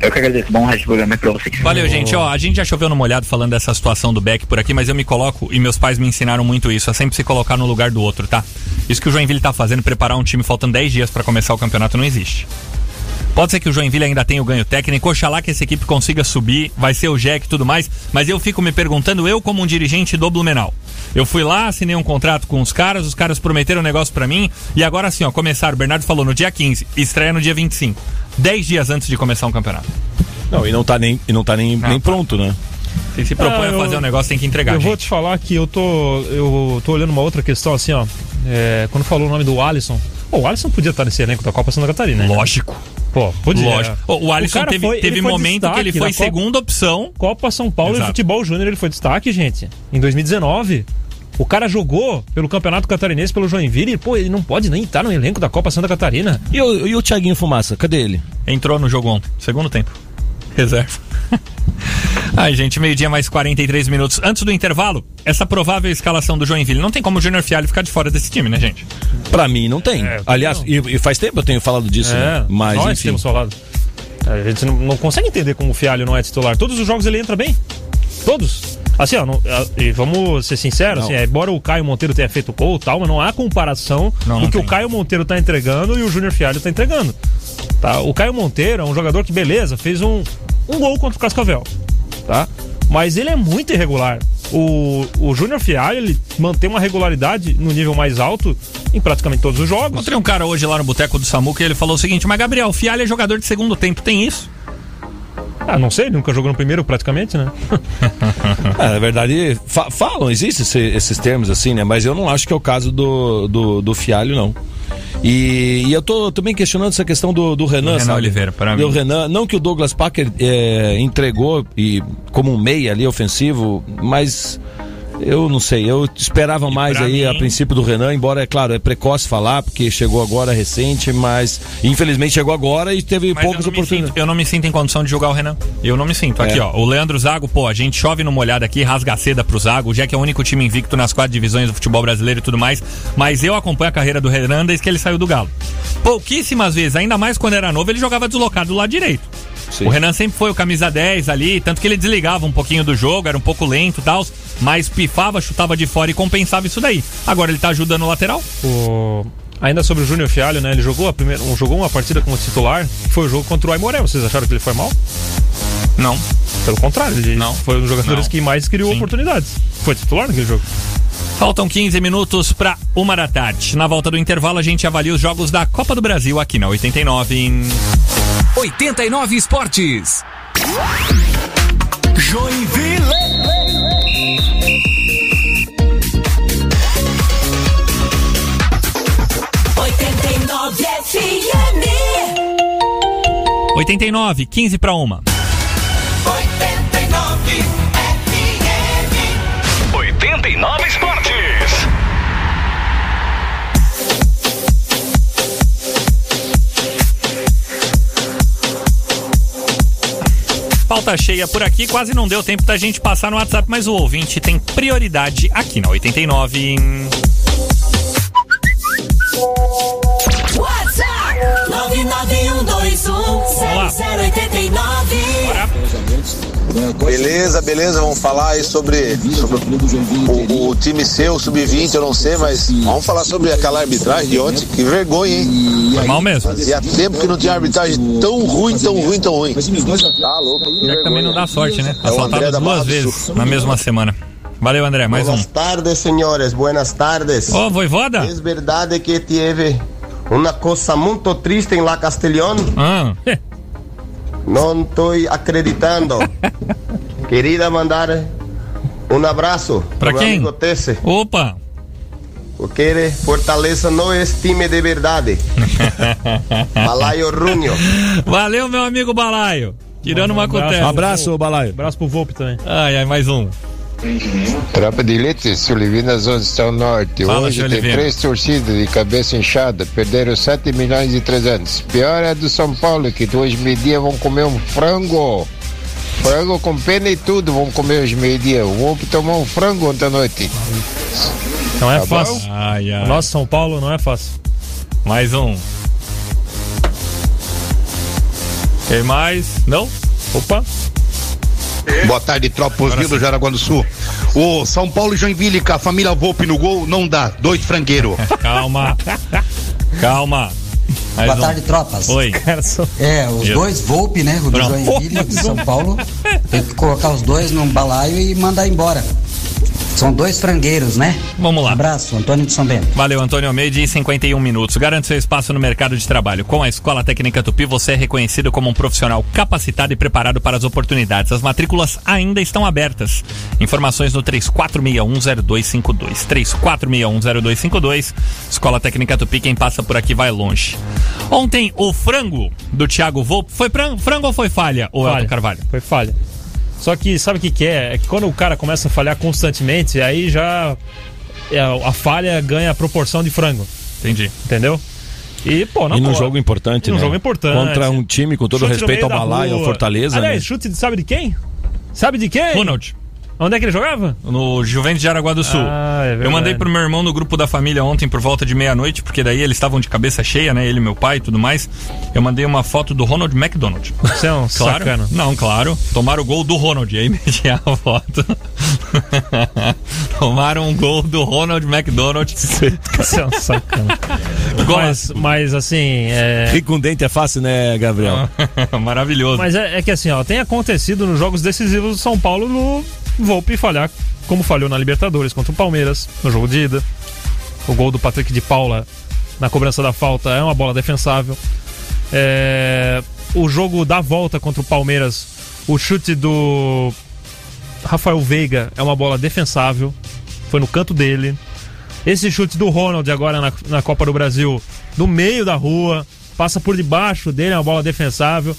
Eu que agradeço. Bom resto de programa pra vocês. Valeu, gente. Ó, a gente já choveu no molhado falando dessa situação do Beck por aqui, mas eu me coloco, e meus pais me ensinaram muito isso, é sempre se colocar no lugar do outro, tá? Isso que o Joinville tá fazendo, preparar um time faltando 10 dias pra começar o campeonato, não existe. Pode ser que o Joinville ainda tenha o ganho técnico, oxalá que essa equipe consiga subir, vai ser o Jack e tudo mais, mas eu fico me perguntando, eu como um dirigente do Blumenau, eu fui lá, assinei um contrato com os caras, os caras prometeram um negócio pra mim, e agora assim, ó, começaram, o Bernardo falou no dia 15, estreia no dia 25, 10 dias antes de começar um campeonato. Não, e não tá nem, e não tá nem, nem pronto, né? Quem se propõe Ah, a eu- fazer um negócio tem que entregar, Eu vou gente. te falar que eu tô, eu tô olhando uma outra questão assim, ó. É, quando falou o nome do Alisson. Pô, o Alisson podia estar nesse elenco da Copa Santa Catarina. né? Pô, podia. Lógico. O, o Alisson cara teve, foi- teve momento que ele foi Copa- segunda opção. Copa São Paulo Exato. e Futebol Júnior ele foi destaque, gente. Em 2019. O cara jogou pelo Campeonato Catarinense pelo Joinville e, pô, ele não pode nem estar no elenco da Copa Santa Catarina. E o, e o Thiaguinho Fumaça, cadê ele? Entrou no jogo ontem, segundo tempo. Reserva. Ai, gente, meio-dia mais 43 minutos. Antes do intervalo, essa provável escalação do Joinville. Não tem como o Júnior Fialho ficar de fora desse time, né, gente? Pra mim não tem. É, Aliás, não. e, e faz tempo eu tenho falado disso, É, né? Mas nós enfim. temos falado. A gente não, não consegue entender como o Fialho não é titular. Todos os jogos ele entra bem. Todos. Assim, ó, não- ah, e vamos ser sinceros, assim, é, embora o Caio Monteiro tenha feito gol e tal, mas não há comparação Não, do que tem. o Caio Monteiro tá entregando e o Júnior Fialho tá entregando. Tá? O Caio Monteiro é um jogador que, beleza, fez um, um gol contra o Cascavel. Tá? Mas ele é muito irregular. O, o Júnior Fialho, ele mantém uma regularidade no nível mais alto em praticamente todos os jogos. Encontrei um cara hoje lá no boteco do Samuca e ele falou o seguinte: Mas Gabriel, o Fialho é jogador de segundo tempo, tem isso? Ah, não sei, ele nunca jogou no primeiro praticamente, né? É, na verdade, fa- falam, existem esse- esses termos assim, né? Mas eu não acho que é o caso do, do, do Fialho, não. E, e eu tô também questionando essa questão do, do Renan, Renan sabe? Oliveira, para Do mim. Renan, não que o Douglas Packer é, entregou e, como um meia ali ofensivo, mas eu não sei, eu esperava mais aí mim- a princípio do Renan, embora, é claro, é precoce falar, porque chegou agora recente, mas infelizmente chegou agora e teve Mas poucas eu, oportunidades. sinto, eu não me sinto em condição de jogar o Renan. Eu não me sinto. É. Aqui, ó. O Leandro Zago, pô, a gente chove no molhado aqui, rasga a seda pro Zago. O Jack é o único time invicto nas quatro divisões do futebol brasileiro e tudo mais. Mas eu acompanho a carreira do Renan desde que ele saiu do Galo. Pouquíssimas vezes, ainda mais quando era novo, ele jogava deslocado do lado direito. Sim. O Renan sempre foi o camisa 10 ali, tanto que ele desligava um pouquinho do jogo, era um pouco lento e tal, mas pifava, chutava de fora e compensava isso daí. Agora ele tá ajudando o lateral? O- Ainda sobre o Júnior Fialho, né? Ele jogou, a primeira, jogou uma partida como titular, que foi o jogo contra o Aimoré. Vocês acharam que ele foi mal? Não. Pelo contrário, ele Não. foi um dos jogadores Não. que mais criou Sim. oportunidades. Foi titular naquele jogo. Faltam 15 minutos para uma da tarde. Na volta do intervalo, a gente avalia os jogos da Copa do Brasil aqui na 89 em 89 Esportes. Joinville. FM. 89, 15 para uma. Pauta cheia por aqui, quase não deu tempo da gente passar no WhatsApp, mas o ouvinte tem prioridade aqui na 89 Beleza, beleza, vamos falar aí sobre, sobre o, o time seu, sub-20, eu não sei, mas vamos falar sobre aquela arbitragem de ontem. Que vergonha, hein? Foi mal mesmo. Fazia tempo que não tinha arbitragem tão ruim, tão ruim, tão ruim. Tá louco, que É que também não dá sorte, né? É Assaltado duas vezes na mesma semana. Valeu, André, mais um. Buenas tardes, senhores. Buenas tardes. Ô, Voivoda? É verdade que teve uma coisa muito triste em La Castellón? Ah, Não estou acreditando. Queria mandar um abraço Pra pro quem? amigo Tesse, opa! porque Fortaleza não é time de verdade. Malaio Runho. Valeu, meu amigo Balaio. Tirando uma abraço. Um abraço, Balaio. Abraço pro Volpe também. Ai, ai, mais um. Tropa de elite, Silvina Zona Estão Norte. Fala, Hoje tem três torcidas de cabeça inchada. Perderam 7 milhões e 300. Pior é a do São Paulo, que hoje meio-dia vão comer um frango. Frango com pena e tudo vão comer hoje meio-dia. Vou tomar um frango ontem à noite. Não é Tá fácil. Ai, ai. Nossa, São Paulo não é fácil. Mais um. Quem mais? Não? Opa. Boa tarde, tropa Osnil do Jaraguá do Sul. O São Paulo e Joinville com a família Volpe no gol, não dá. Dois frangueiros. Calma. Calma. Mais Boa um. tarde, tropas. Oi. É, os Eu. dois, Volpe, né? O do Pronto. Joinville e o de São Paulo. Tem que colocar os dois num balaio e mandar embora. São dois frangueiros, né? Vamos lá. Abraço, Antônio de São Bento. Valeu, Antônio Almeida, e 51 minutos. Garante seu espaço no mercado de trabalho. Com a Escola Técnica Tupi, você é reconhecido como um profissional capacitado e preparado para as oportunidades. As matrículas ainda estão abertas. Informações no 34610252. 34610252. Escola Técnica Tupi, quem passa por aqui vai longe. Ontem, o frango do Thiago Volpe. Foi frango ou foi falha, o Elton Falha. Carvalho? Foi falha. Só que sabe o que, que é? É que quando o cara começa a falhar constantemente, aí já é, a falha ganha a proporção de frango. Entendi. Entendeu? E, pô, não E num pode. jogo importante, E num né? jogo importante. Contra um time, com todo Chute respeito ao Balaio, ao. Fortaleza, Aliás, né? chute de- sabe de quem? Sabe de quem? Ronald. Onde é que ele jogava? No Juventus de Araguá do Sul. Ah, é eu verdade. mandei pro meu irmão no grupo da família ontem por volta de meia-noite, porque daí eles estavam de cabeça cheia, né? Ele, meu pai e tudo mais. Eu mandei uma foto do Ronald McDonald. Você é um Claro. sacana. Não, claro. Tomaram o gol do Ronald. Aí meti a foto. Tomaram um gol do Ronald McDonald. Você é um sacana. mas, mas assim, é... Rir com dente é fácil, né, Gabriel? Maravilhoso. Mas é, é que assim, ó, tem acontecido nos jogos decisivos do São Paulo no Volpe falhar, como falhou na Libertadores contra o Palmeiras, no jogo de ida. O gol do Patrick de Paula na cobrança da falta é uma bola defensável. É, o jogo da volta contra o Palmeiras, o chute do Rafael Veiga é uma bola defensável. Foi no canto dele. Esse chute do Ronald agora na, na Copa do Brasil, no meio da rua, passa por debaixo dele, é uma bola defensável.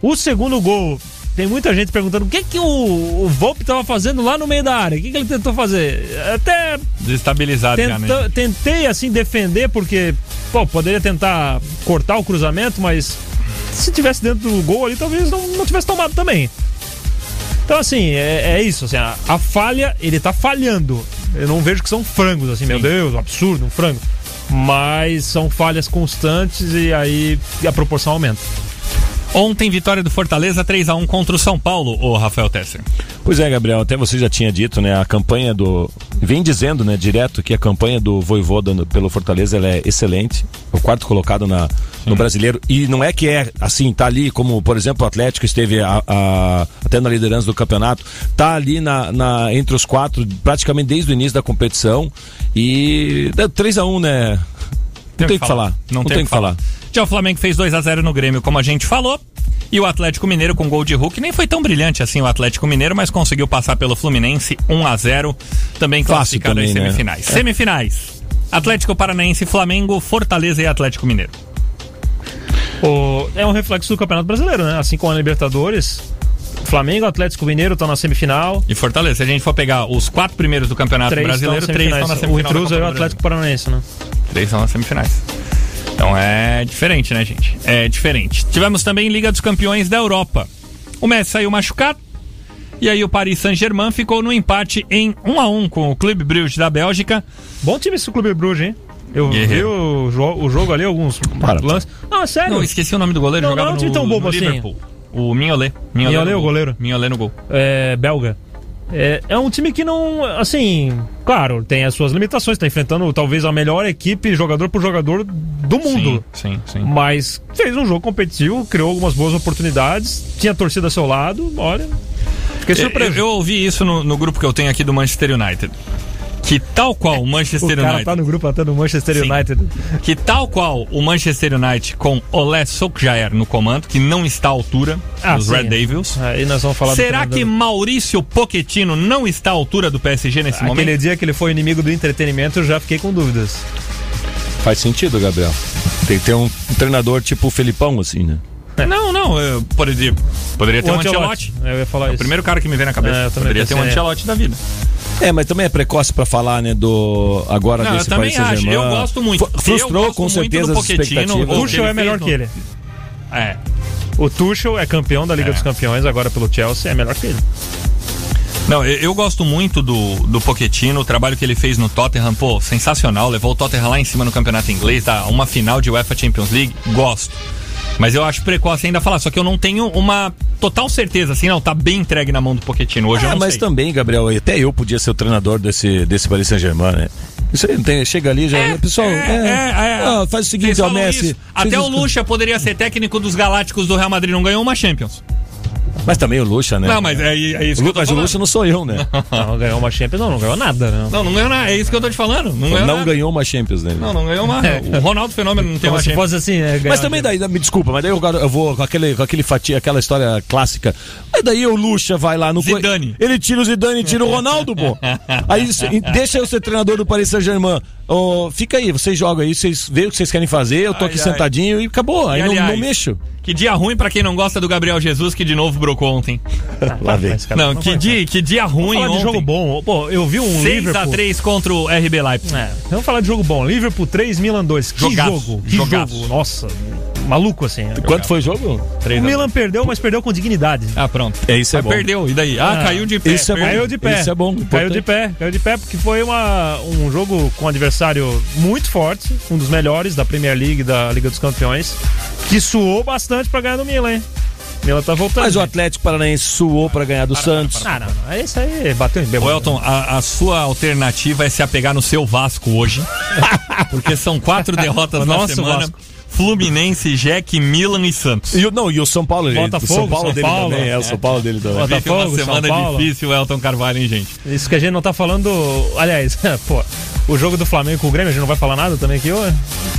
O segundo gol, tem muita gente perguntando o que, que o, o Volpe estava fazendo lá no meio da área. O que, que ele tentou fazer? Até Desestabilizado já, tenta- né? tentei assim defender, porque pô, poderia tentar cortar o cruzamento, mas se tivesse dentro do gol ali, talvez não, não tivesse tomado também. Então, assim, é, é isso. Assim, a, a falha, ele tá falhando. Eu não vejo que são frangos, assim, meu Deus, um absurdo, um frango. Mas são falhas constantes e aí a proporção aumenta. Ontem, vitória do Fortaleza 3 a 1 contra o São Paulo, o Rafael Tesser. Pois é, Gabriel, até você já tinha dito, né? A campanha do. Vem dizendo, né, direto, que a campanha do Voivoda pelo Fortaleza ela é excelente. O quarto colocado na, no brasileiro. E não é que é assim, tá ali, como, por exemplo, o Atlético esteve a- a- até na liderança do campeonato, tá ali na, na- entre os quatro, praticamente desde o início da competição. E. 3x1, né? Não tem o que falar. Não, tem o que falar. Já o Flamengo fez 2 a 0 no Grêmio, como a gente falou. E o Atlético Mineiro com gol de Hulk nem foi tão brilhante assim o Atlético Mineiro, mas conseguiu passar pelo Fluminense 1 a 0 também classificado também, em né? semifinais. É. Semifinais. Atlético Paranaense, Flamengo, Fortaleza e Atlético Mineiro. O- é um reflexo do Campeonato Brasileiro, né? Assim como a Libertadores, Flamengo, Atlético Mineiro estão na semifinal. E Fortaleza, se a gente for pegar os quatro primeiros do Campeonato Três Brasileiro, estão três estão na semifinais. semifinal. O intruso é o Atlético Paranaense, né? Três estão nas semifinais. Então é diferente, né, gente? É diferente. Tivemos também Liga dos Campeões da Europa. O Messi saiu machucado. E aí o Paris Saint-Germain ficou no empate em 1 a 1 com o Clube Bruges da Bélgica. Bom time esse Clube Bruges, hein? Eu vi Guerreiro. o, jo- o jogo ali, alguns Para. lances. Não, é sério. Não, esqueci o nome do goleiro, Não, jogava não é um time no, tão bobo assim. Liverpool. O. Mignolet, no o gol. goleiro. Mignolet no gol. É, belga. É, é um time que não, assim, claro, tem as suas limitações, tá enfrentando talvez a melhor equipe, jogador por jogador do mundo. Sim, sim. Mas fez um jogo competitivo, criou algumas boas oportunidades, tinha a torcida ao seu lado, olha. Fiquei Eu, surpreso. eu ouvi isso no, no grupo que eu tenho aqui do Manchester United. Que tal qual o Manchester o cara United. tá no grupo até do Manchester Sim. United. Que tal qual o Manchester United com Olé Solskjaer no comando, que não está à altura dos sim. Red Devils. Aí nós vamos falar do Será que. Maurício Pochettino não está à altura do PSG nesse Aquele momento? dia que ele foi inimigo do entretenimento, eu já fiquei com dúvidas. Faz sentido, Gabriel. Tem que ter um, um treinador tipo o Felipão, assim, né? Não, não, eu poderia, poderia ter O um Ancelotti. Ancelotti. Eu ia falar É o isso. primeiro cara que me vem na cabeça. É, poderia ter um é. Ancelotti da vida. É, mas também é precoce pra falar, né, do agora Não, eu desse também Paris. Saint-Germain. Eu gosto muito. Frustrou Eu gosto com muito certeza do as expectativas. O Tuchel é melhor fez que ele. É. O Tuchel é campeão da Liga É. dos Campeões, agora pelo Chelsea, é melhor que ele. Não, eu, eu gosto muito do, do Pochettino, o trabalho que ele fez no Tottenham, pô, sensacional. Levou o Tottenham lá em cima no campeonato inglês, tá? Uma final de UEFA Champions League, gosto. Mas eu acho precoce ainda falar, só que eu não tenho uma total certeza, assim, não, tá bem entregue na mão do Pochettino. Hoje eu Ah, não mas sei. também, Gabriel, até eu podia ser o treinador desse, desse Paris Saint-Germain, né? Isso aí não tem, chega ali já. pessoal, é, ah, faz o seguinte, ó, Messi. Até o Lucha poderia ser técnico dos Galácticos do Real Madrid, não ganhou uma Champions. Mas também o Lucha, né? Não, mas é, é isso o que eu tô Mas o falando. Lucha não sou eu, né? Não, ganhou uma Champions, não, não ganhou nada, né? Não, não ganhou nada, é isso que eu tô te falando. Não Não, ganhou nada. ganhou uma Champions, né? Não, não ganhou uma. O Ronaldo Fenômeno não tem Como uma se Champions. fosse assim, né? Mas também daí, me desculpa, mas daí eu, eu vou com aquele, com aquele fatia, aquela história clássica. Mas daí o Lucha vai lá no. co- Zidane. Ele tira o Zidane e tira o Ronaldo, pô. Aí se- deixa eu ser treinador do Paris Saint-Germain. Ô, fica aí, vocês jogam aí, vocês veem o que vocês querem fazer, eu tô Ai, aqui ai. sentadinho e acabou. Aí E, não, não aliás, mexo. Que dia ruim pra quem não gosta do Gabriel Jesus, que de novo brocou ontem. Lá vem. Não, que dia, que dia ruim Vamos falar de ontem. jogo bom. Pô, eu vi um 6 Liverpool. a 3 contra o RB Leipzig. É, vamos falar de jogo bom. Liverpool 3, Milan 2. Que Jogaço, jogo. Que jogaço. jogo. Nossa. Maluco, assim. Quanto foi o jogo? O Milan perdeu, mas perdeu com dignidade. Ah, pronto. É, isso é Ah, bom. Perdeu, e daí? Ah, caiu de pé. Isso é. Caiu de pé. Isso é bom, Caiu importante. de pé. Caiu de pé porque foi uma, um jogo com um adversário muito forte, um dos melhores da Premier League, da Liga dos Campeões, que suou bastante pra ganhar do Milan, hein? O Milan tá voltando. Mas o Atlético Paranaense suou pra ganhar do Santos. Ah, não, não. Esse aí bateu em bêbado. Elton, a, a sua alternativa é se apegar no seu Vasco hoje. porque são quatro derrotas O na nosso semana. Vasco. Fluminense, Jack, Milan e Santos. E o, não, e o São Paulo, ele- Botafogo, o São Paulo São dele Paulo. também, é o São Paulo dele também. Botafogo, Vive uma São semana Paulo. difícil, Elton Carvalho, hein, gente? Isso que a gente não tá falando. Aliás, pô, o jogo do Flamengo com o Grêmio, a gente não vai falar nada também aqui hoje?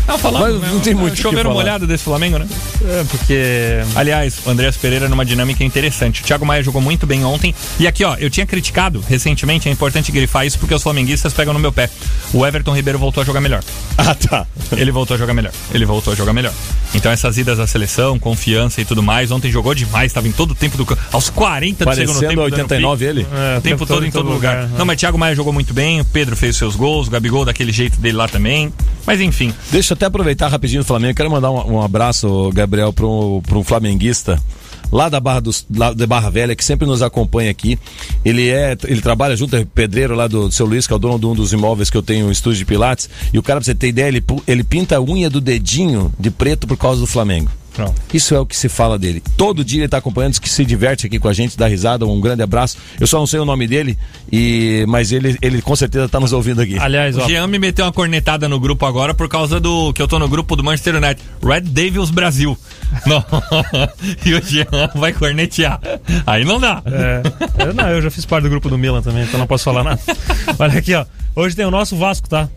Não, falando, Mas não tem muito Choveram molhado desse Flamengo, né? É, porque. Aliás, o Andreas Pereira numa dinâmica interessante. O Thiago Maia jogou muito bem ontem. E aqui, ó, eu tinha criticado recentemente, é importante grifar isso porque os flamenguistas pegam no meu pé. O Everton Ribeiro voltou a jogar melhor. Ah, tá. Ele voltou a jogar melhor. Ele voltou a jogar melhor. Então essas idas à seleção, confiança e tudo mais. Ontem jogou demais, tava em todo o tempo do campo. Aos 40 do segundo tempo. dando 89 ele? É, o tempo todo em todo lugar. né? Não, mas Thiago Maia jogou muito bem, o Pedro fez seus gols, o Gabigol daquele jeito dele lá também. Mas enfim, Deixa eu até aproveitar rapidinho o Flamengo. Quero mandar um, um abraço, Gabriel, para um, flamenguista lá da Barra dos, lá Barra Velha que sempre nos acompanha aqui. Ele é, ele trabalha junto é pedreiro lá do, seu Luiz, que é o dono de um dos imóveis que eu tenho, um estúdio de pilates. E o cara, pra você ter ideia, ele, ele pinta a unha do dedinho de preto por causa do Flamengo. Pronto. Isso é o que se fala dele. Todo dia ele tá acompanhando, diz que se diverte aqui com a gente, dá risada, um grande abraço. Eu só não sei o nome dele, e mas ele, ele com certeza tá nos ouvindo aqui. Aliás, ó. o Jean me meteu uma cornetada no grupo agora por causa do que eu tô no grupo do Manchester United. Red Devils Brasil. Não. e o Jean vai cornetear. Aí não dá. É, eu, não, eu já fiz parte do grupo do Milan também, então não posso falar nada. Olha aqui, ó. Hoje tem o nosso Vasco, tá?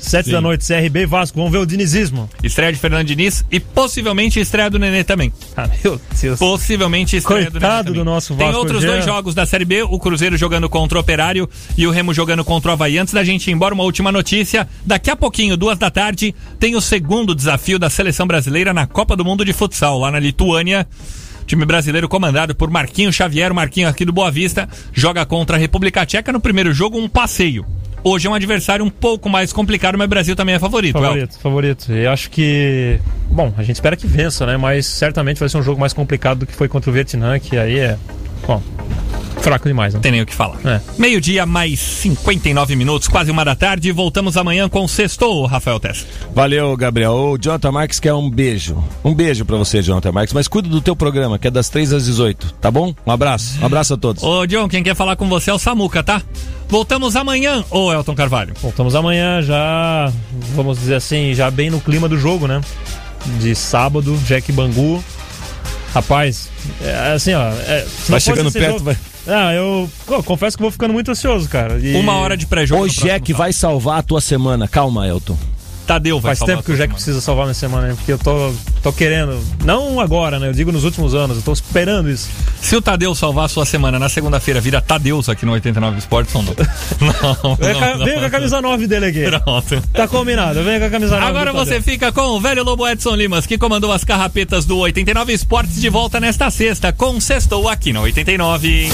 Sete Sim. da noite, CRB e Vasco. Vamos ver o dinizismo. Estreia de Fernando Diniz e possivelmente estreia do Nenê também. Ah, meu Deus. Possivelmente estreia do Nenê Coitado também. do nosso Tem Vasco, outros Jean. dois jogos da Série B, o Cruzeiro jogando contra o Operário e o Remo jogando contra o Havaí. Antes da gente ir embora, uma última notícia. Daqui a pouquinho, duas da tarde, tem o segundo desafio da seleção brasileira na Copa do Mundo de Futsal, lá na Lituânia. Time brasileiro comandado por Marquinho Xavier, Marquinho aqui do Boa Vista, joga contra a República Tcheca no primeiro jogo, um passeio. Hoje é um adversário um pouco mais complicado, mas o Brasil também é favorito. Favorito, favorito. E acho que. Bom, a gente espera que vença, né? Mas certamente vai ser um jogo mais complicado do que foi contra o Vietnã, que aí é. Bom, fraco demais, né? Não tem nem o que falar. É. Meio-dia, mais 59 minutos, quase uma da tarde. Voltamos amanhã com o Sextou, Rafael Tessa. Valeu, Gabriel. O Jonathan Marques quer um beijo. Um beijo pra você, Jonathan Marques. Mas cuida do teu programa, que é das 3 às 18, tá bom? Um abraço. Um abraço a todos. Ô, John, quem quer falar com você é o Samuca, tá? Voltamos amanhã, ô Elton Carvalho. Voltamos amanhã já, vamos dizer assim, já bem no clima do jogo, né? De sábado, Jack Bangu. Rapaz, é, assim, ó. é, Vai chegando perto, jogo- vai. Ah, eu pô, confesso que vou ficando muito ansioso, cara. E Uma hora de pré-jogo. O no próximo Jack vai salvar a tua semana. Calma, Elton. Tadeu vai Faz tempo que o Jack semana. precisa salvar minha semana, né? Porque eu tô, tô querendo. Não agora, né? Eu digo nos últimos anos. Eu tô esperando isso. Se o Tadeu salvar a sua semana na segunda-feira, vira Tadeus aqui no 89 Esportes, não. Não, Vem, não, ca- não. vem com a camisa 9 dele aqui. Pronto. Tá combinado, vem com a camisa 9 Agora você fica com o velho Lobo Edson Limas, que comandou as carrapetas do 89 Esportes de volta nesta sexta, com Sextou aqui no 89.